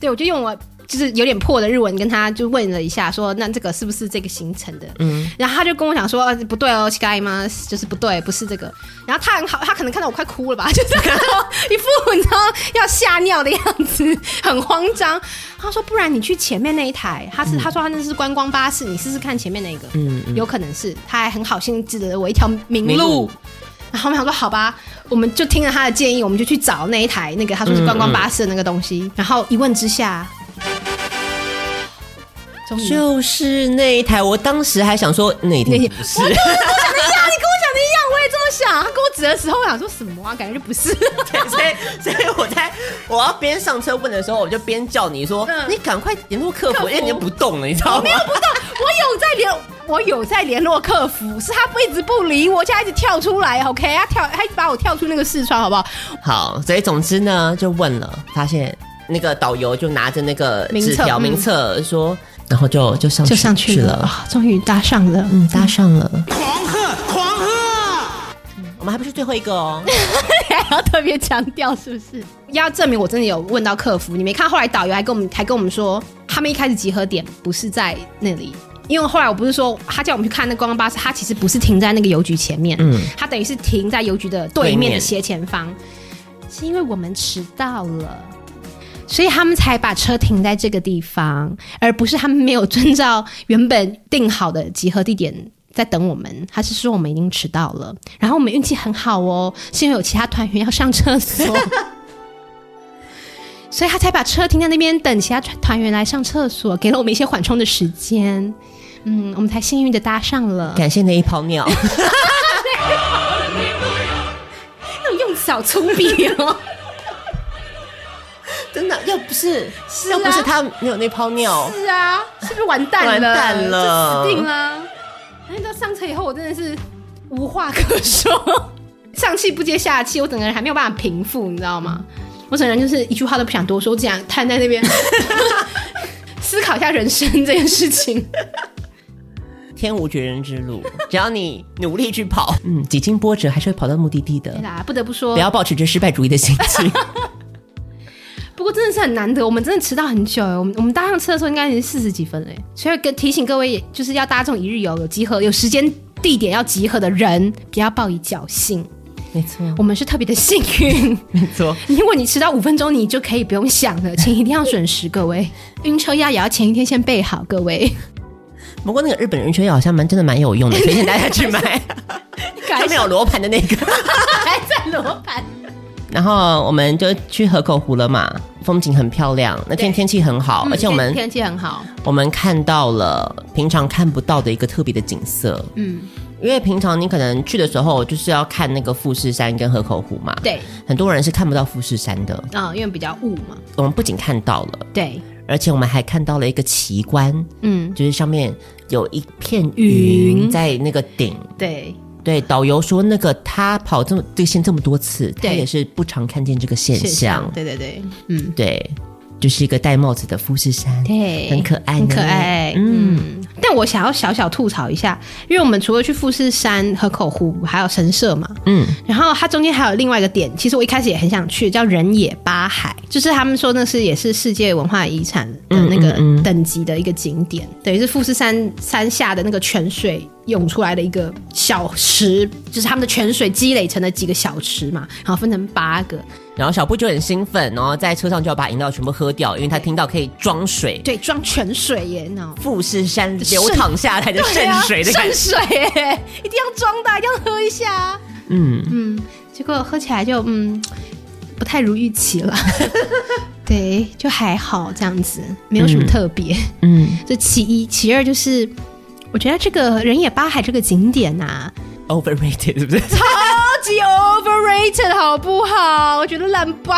对，我就用我就是有点破的日文跟他就问了一下，说那这个是不是这个行程的？嗯，然后他就跟我讲说，啊，不对哦，乞丐吗？就是不对，不是这个。然后他很好，他可能看到我快哭了吧，就是看到一副你知道要吓尿的样子，很慌张。他说，不然你去前面那一台，他是、嗯、他说他那是观光巴士，你试试看前面那个，嗯，嗯，有可能是。他还很好心指了我一条明路。然后我们想说好吧，我们就听了他的建议，我们就去找那一台那个他说是观光巴士的那个东西。嗯嗯，然后一问之下，就是那一台。我当时还想说那一台不是。我跟我想的一样，你跟我想的一样，我也这么想。他跟我指的时候，我想说什么啊？感觉就不是。对，所以所以我在我要边上车问的时候，我就边叫你说，嗯、你赶快联络客服，客服，因为你就不动了，你知道吗？我没有不动，我有在联。我有在联络客服，是他不一直不理我，就一直跳出来，OK？他跳，他一直把我跳出那个视窗，好不好？好，所以总之呢，就问了，发现那个导游就拿着那个纸条名册、嗯、说，然后就就上去就上去了，哦、终于搭上了，嗯，搭上了，狂喝狂贺、嗯，我们还不是最后一个哦，还要特别强调是不是？要证明我真的有问到客服，你没看后来导游还跟我们还跟我们说，他们一开始集合点不是在那里。因为后来我不是说他叫我们去看那观光巴士，他其实不是停在那个邮局前面，嗯，他等于是停在邮局的对面的斜前方，是因为我们迟到了，所以他们才把车停在这个地方，而不是他们没有遵照原本定好的集合地点在等我们。他是说我们已经迟到了，然后我们运气很好哦，是因为有其他团员要上厕所，所以他才把车停在那边等其他团员来上厕所，给了我们一些缓冲的时间。嗯，我们才幸运的搭上了。感谢那一泡尿。那种用小粗笔哦，真的，要不是，是啊，要不是他没有那泡尿，是啊，是不是完蛋了？完蛋了，死定了。那到上车以后，我真的是无话可说，上气不接下气，我整个人还没有办法平复，你知道吗？我整个人就是一句话都不想多说，这样瘫在那边 思考一下人生这件事情。天无绝人之路，只要你努力去跑，嗯，几经波折还是会跑到目的地的。对啦，不得不说，不要抱持着失败主义的心情。不过真的是很难得，我们真的迟到很久哎。我们我们搭上车的时候应该已经四十几分哎，所以跟提醒各位，就是要搭这种一日游有集合、有时间地点要集合的人，不要抱以侥幸。没错，我们是特别的幸运。没错，如果你迟到五分钟，你就可以不用想了，请一定要准时，各位。晕车药也要前一天先备好，各位。不过那个日本晕车药好像蛮真的蛮有用的，推荐大家去买。上面有罗盘的那个，还在罗盘。然后我们就去河口湖了嘛，风景很漂亮，那天天气很好，而且我们天气很好，我们看到了平常看不到的一个特别的景色。嗯，因为平常你可能去的时候就是要看那个富士山跟河口湖嘛，对，很多人是看不到富士山的啊，因为比较雾嘛。我们不仅看到了，对。而且我们还看到了一个奇观，嗯，就是上面有一片云在那个顶，对对。导游说，那个他跑这么这个线这么多次，他也是不常看见这个现象。对对对，嗯，对。就是一个戴帽子的富士山，对，很可爱，很可爱。嗯，但我想要小小吐槽一下，因为我们除了去富士山、河口湖，还有神社嘛，嗯，然后它中间还有另外一个点，其实我一开始也很想去，叫人野八海，就是他们说那是也是世界文化遗产的那个等级的一个景点，等于是富士山山下的那个泉水涌出来的一个小池，就是他们的泉水积累成了几个小池嘛，然后分成八个。然后小布就很兴奋，然后在车上就要把饮料全部喝掉，因为他听到可以装水，对，装泉水耶，那富士山流淌下来的圣水的圣 水耶，一定要装的，一定要喝一下。嗯。嗯，结果喝起来就嗯不太如预期了，对，就还好这样子，没有什么特别。嗯，这其一，其二就是我觉得这个人野八海这个景点啊。Overrated 是不是？超级 overrated 好不好？我觉得烂爆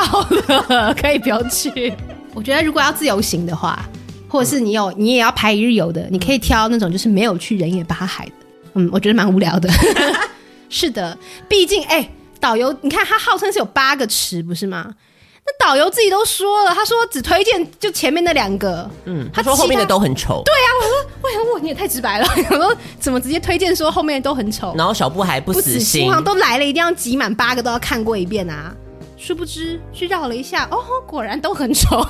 了，可以不要去。我觉得如果要自由行的话，或者是你有你也要排一日游的，你可以挑那种就是没有去人野八海的。嗯，我觉得蛮无聊的。是的，毕竟哎，导游你看他号称是有八个池，不是吗？那导游自己都说了，他说只推荐就前面那两个，嗯，他说后面的都很丑。对啊，我说，为什么我你也太直白了？我说怎么直接推荐说后面都很丑？然后小布还不死心，好像都来了，一定要挤满八个都要看过一遍啊！殊不知去绕了一下，哦，果然都很丑。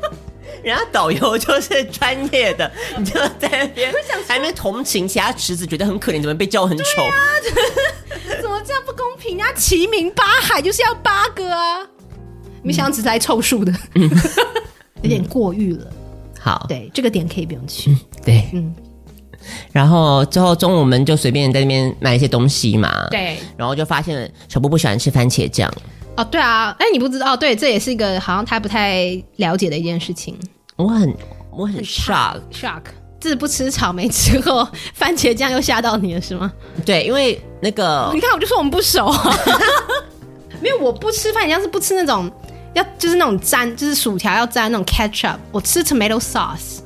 人家导游就是专业的，你就在那边还没同情其他池子，觉得很可怜，怎么被叫很丑？啊、怎么这样不公平？人家齐名八海就是要八个啊！没想到只是来凑数的，嗯、有点过誉了。好，对，这个点可以不用去。嗯、对，嗯。然后之后中午我们就随便在那边买一些东西嘛。对。然后就发现小布不喜欢吃番茄酱。哦，对啊，哎，你不知道？哦，对，这也是一个好像他不太了解的一件事情。我很我很 shock shock，这是不吃草莓之后，番茄酱又吓到你了是吗？对，因为那个你看，我就说我们不熟。没有，我不吃番茄酱是不吃那种。要就是那种沾，就是薯条要沾那种 ketchup。我吃 tomato sauce，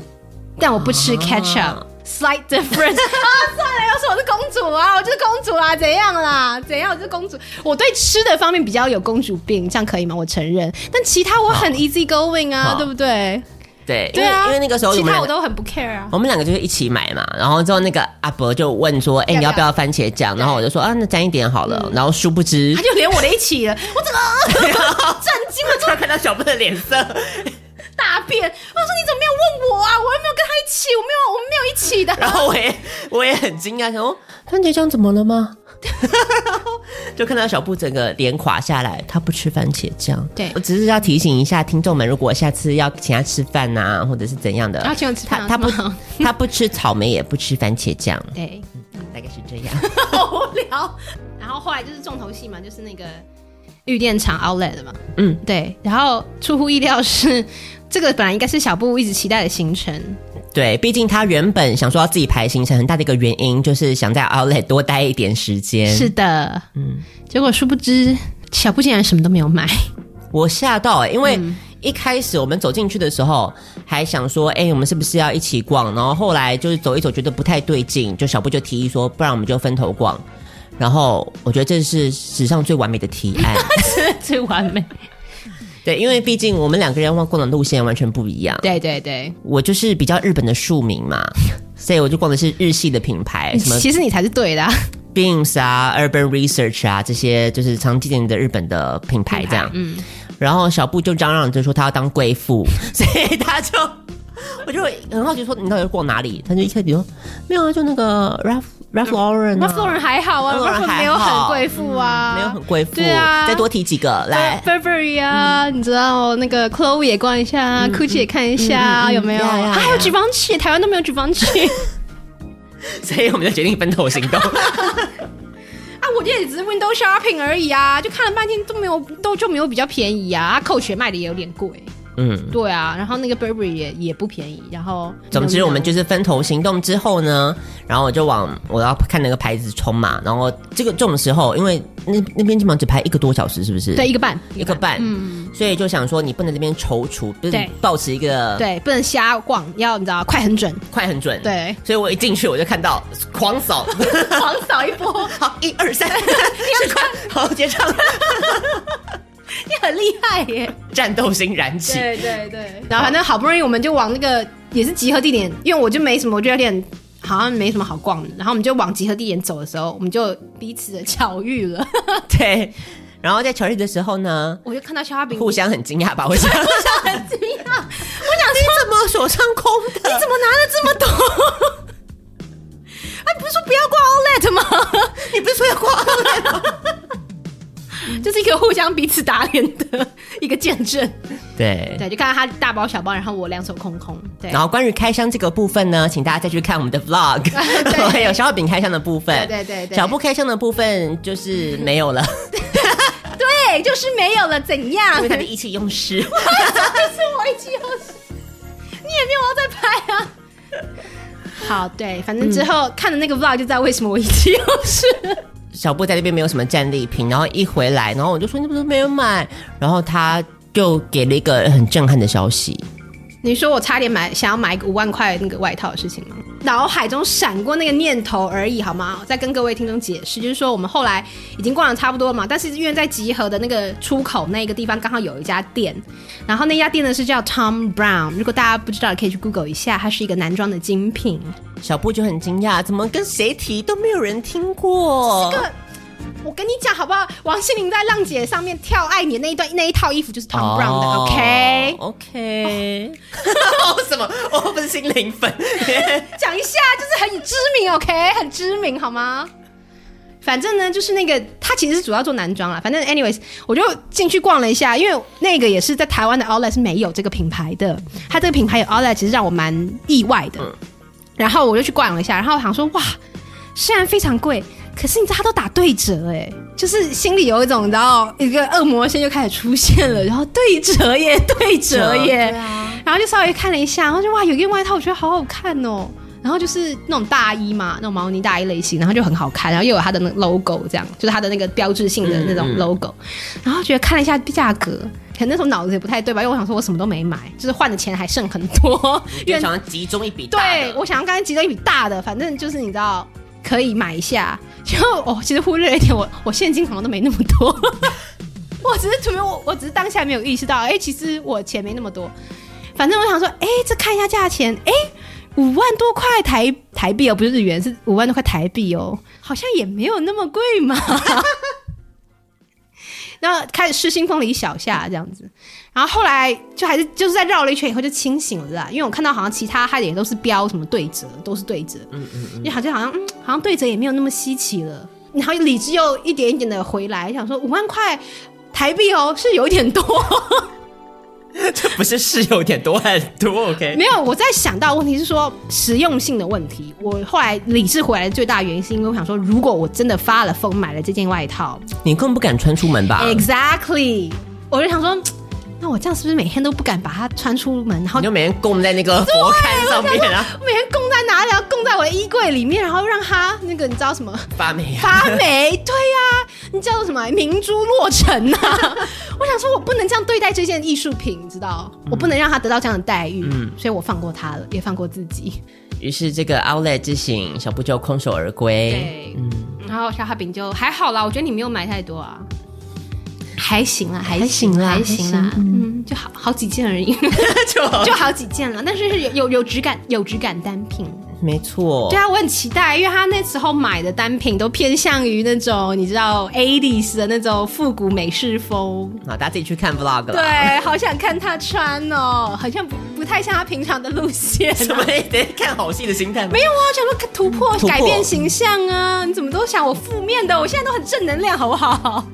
但我不吃 ketchup。啊、Slight difference 啊！算了，要说我是公主啊，我就是公主啊，怎样啦？怎样？我就是公主。我对吃的方面比较有公主病，这样可以吗？我承认。但其他我很 easy going 啊，对不对？对，因为因为那个时候其他我都很不 care 啊。我们两个就是一起买嘛，然后之后那个阿伯就问说：“哎，你要不要番茄酱？”然后我就说：“啊，那沾一点好了。”然后殊不知他就连我的一起了，我怎么 到小布的脸色 大变，我说：“你怎么没有问我啊？我又没有跟他一起，我没有，我们没有一起的。”然后我也我也很惊讶，想说：“番茄酱怎么了吗？”就看到小布整个脸垮下来，他不吃番茄酱。对，我只是要提醒一下听众们，如果下次要请他吃饭呐，或者是怎样的，他他他不他不吃草莓，也不吃番茄酱。对，大概是这样。好无聊。然后后来就是重头戏嘛，就是那个玉电厂 Outlet 的嘛。嗯，对。然后出乎意料是，这个本来应该是小布一直期待的行程。对，毕竟他原本想说要自己排行程，很大的一个原因就是想在 Outlet 多待一点时间。是的，嗯，结果殊不知小布竟然什么都没有买，我吓到哎、欸，因为一开始我们走进去的时候还想说，哎、欸，我们是不是要一起逛？然后后来就是走一走，觉得不太对劲，就小布就提议说，不然我们就分头逛。然后我觉得这是史上最完美的提案，最完美。对，因为毕竟我们两个人逛逛的路线完全不一样。对对对，我就是比较日本的庶民嘛，所以我就逛的是日系的品牌。什么？其实你才是对的啊，Beams 啊，Urban Research 啊，这些就是常见的日本的品牌这样。嗯。然后小布就嚷嚷着说他要当贵妇，所以他就。我就很好奇，说你到底逛哪里？他就一开始说没有啊，就那个 Ralph Ralph Lauren，Ralph Lauren 还好啊，Ralph Lauren 没有很贵妇啊，没有很贵妇。对啊，再多提几个来，Burberry 啊，你知道那个 Chloe 也逛一下，Gucci 也看一下，有没有？还有 Givenchy，台湾都没有 Givenchy。所以我们就决定分头行动。啊，我这也只是 window shopping 而已啊，就看了半天都没有，都就没有比较便宜啊。啊，Coach 卖的也有点贵。嗯，对啊，然后那个 Burberry 也也不便宜，然后总之我们就是分头行动之后呢，然后我就往我要看那个牌子冲嘛，然后这个这种时候，因为那那边基本上只排一个多小时，是不是？对，一个半，一个半，嗯，所以就想说你不能这边踌躇，对，保持一个对，不能瞎逛，要你知道，快很准，快很准，对，所以我一进去我就看到狂扫，狂扫一波，好，一二三，十块，好结账。你很厉害耶！战斗心燃起。对对对。然后反正好不容易我们就往那个也是集合地点，因为我就没什么，我觉得有点好像没什么好逛的。然后我们就往集合地点走的时候，我们就彼此的巧遇了。对。然后在巧遇的时候呢，我就看到肖化饼互相很惊讶吧？我想，互相很惊讶。我想说，你怎么手上空的？你怎么拿了这么多？哎，不是说不要逛 Outlet 吗？你不是说要逛 Outlet 吗？就是一个互相彼此打脸的一个见证，对。对，就看到他大包小包，然后我两手空空。对，然后关于开箱这个部分呢，请大家再去看我们的 vlog，还 有小化饼开箱的部分，对对对，小布开箱的部分就是没有了，对，就是没有了，怎样？因为他的意气用事，是我意气用事，你也没有要再拍啊。好，对，反正之后看的那个 vlog 就知道为什么我意气用事。小布在那边没有什么战利品，然后一回来，然后我就说你怎么没有买？然后他就给了一个很震撼的消息。你说我差点买想要买一个五万块那个外套的事情吗？脑海中闪过那个念头而已，好吗？我再跟各位听众解释，就是说我们后来已经逛的差不多了嘛，但是因为在集合的那个出口那个地方刚好有一家店，然后那家店呢是叫 Thom Browne，如果大家不知道，可以去 Google 一下，它是一个男装的精品。小布就很惊讶，怎么跟谁提都没有人听过。这个我跟你讲好不好？王心凌在浪姐上面跳爱你的那一段那一套衣服就是 Thom Browne 的，OK OK。什么？我不是心凌粉。讲一下，就是很知名，OK，很知名好吗？反正呢，就是那个他其实是主要做男装啦。反正 anyways，我就进去逛了一下，因为那个也是在台湾的 Outlet 是没有这个品牌的。他这个品牌有 Outlet，其实让我蛮意外的。嗯、然后我就去逛了一下，然后我想说，哇，虽然非常贵。可是你知道他都打对折哎，就是心里有一种，然后一个恶魔先就开始出现了，然后对折耶，对折耶，啊、然后就稍微看了一下，然后就哇，有一件外套我觉得好好看哦，然后就是那种大衣嘛，那种毛呢大衣类型，然后就很好看，然后又有它的那个 logo，这样就是它的那个标志性的那种 logo，嗯。嗯，然后觉得看了一下价格，可能那时候脑子也不太对吧，因为我想说我什么都没买，就是换的钱还剩很多，因为想要集中一笔对，我想要刚才集中一笔大的，反正就是你知道可以买一下。就哦，其实忽略了一点，我我现金好像都没那么多，我只是图我我只是当下没有意识到，哎、其实我钱没那么多。反正我想说，哎、欸，这看一下价钱，哎、五万多块台台币哦，不是日元，是五万多块台币哦，好像也没有那么贵嘛。然后开始失心疯了一小下，这样子。然后后来就还是就是在绕了一圈以后就清醒了啦，因为我看到好像其他它也都是标什么对折，都是对折，嗯嗯嗯，因为好像好像嗯好像对折也没有那么稀奇了，然后理智又一点一点的回来，想说五万块台币哦是有一点多。这不是是有点多很多，OK？没有，我在想到问题是说实用性的问题。我后来理智回来的最大原因是因为我想说，如果我真的发了疯买了这件外套，你根本不敢穿出门吧？Exactly，我就想说。那我这样是不是每天都不敢把它穿出门？然后你就每天供在那个佛龛上面啊？我每天供在哪里？要供在我的衣柜里面，然后让它那个你知道什么发霉？发霉？对呀、啊，你叫做什么？明珠落成啊！我想说，我不能这样对待这件艺术品，你知道？嗯、我不能让它得到这样的待遇，嗯，所以我放过它了，也放过自己。于是这个 Outlet 之行，小布就空手而归。对，嗯，然后小哈饼就还好啦，我觉得你没有买太多啊。还行啦，还行啦，还行啦，嗯，就好好几件而已，就好就好几件了。但是是有有有质感有质感单品，没错。对啊，我很期待，因为他那时候买的单品都偏向于那种你知道 80s 的那种复古美式风。啊，大家自己去看 vlog 了。对，好想看他穿哦，好像不不太像他平常的路线。什么？得看好戏的心态？没有啊，想说突破改变形象啊！你怎么都想我负面的？我现在都很正能量，好不好？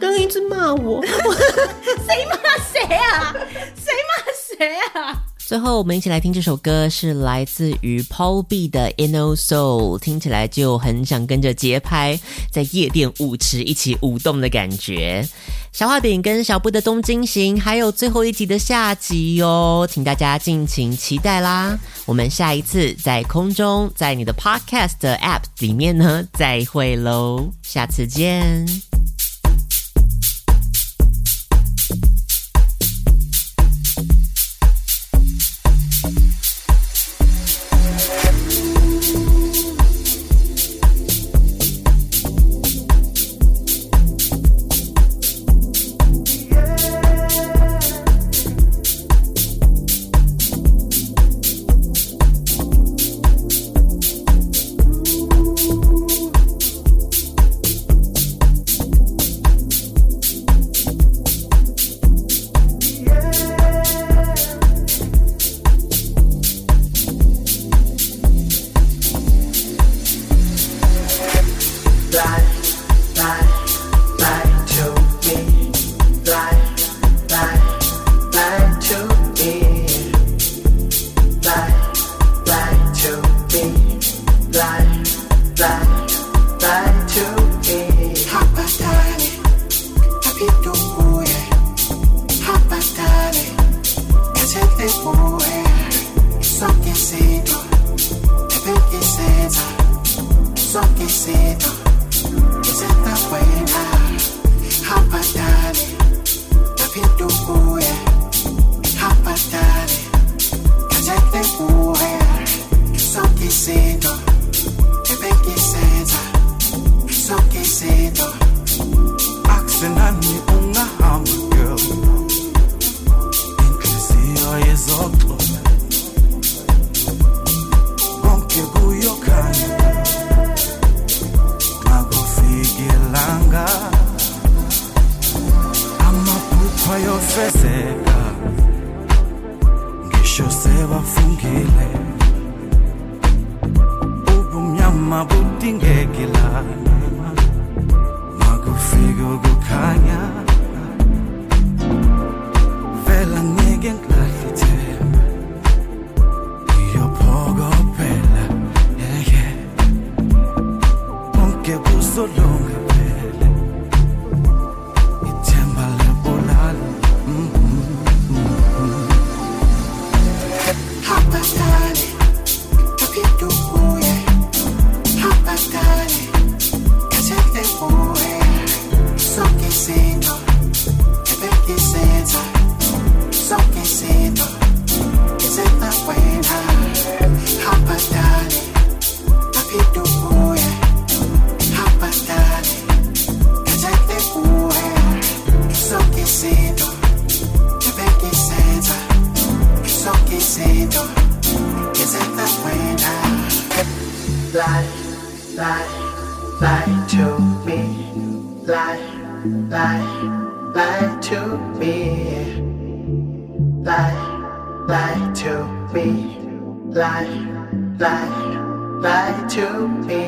刚刚一直骂我，谁骂谁啊？谁骂谁啊？最后，我们一起来听这首歌，是来自于 Paul B 的 Inno Soul，听起来就很想跟着节拍，在夜店舞池一起舞动的感觉。小画饼跟小布的东京行，还有最后一集的下集哟，请大家敬请期待啦！我们下一次在空中，在你的 Podcast 的 App 里面呢，再会喽，下次见。que puso longe pele ithemba. lie, lie to me.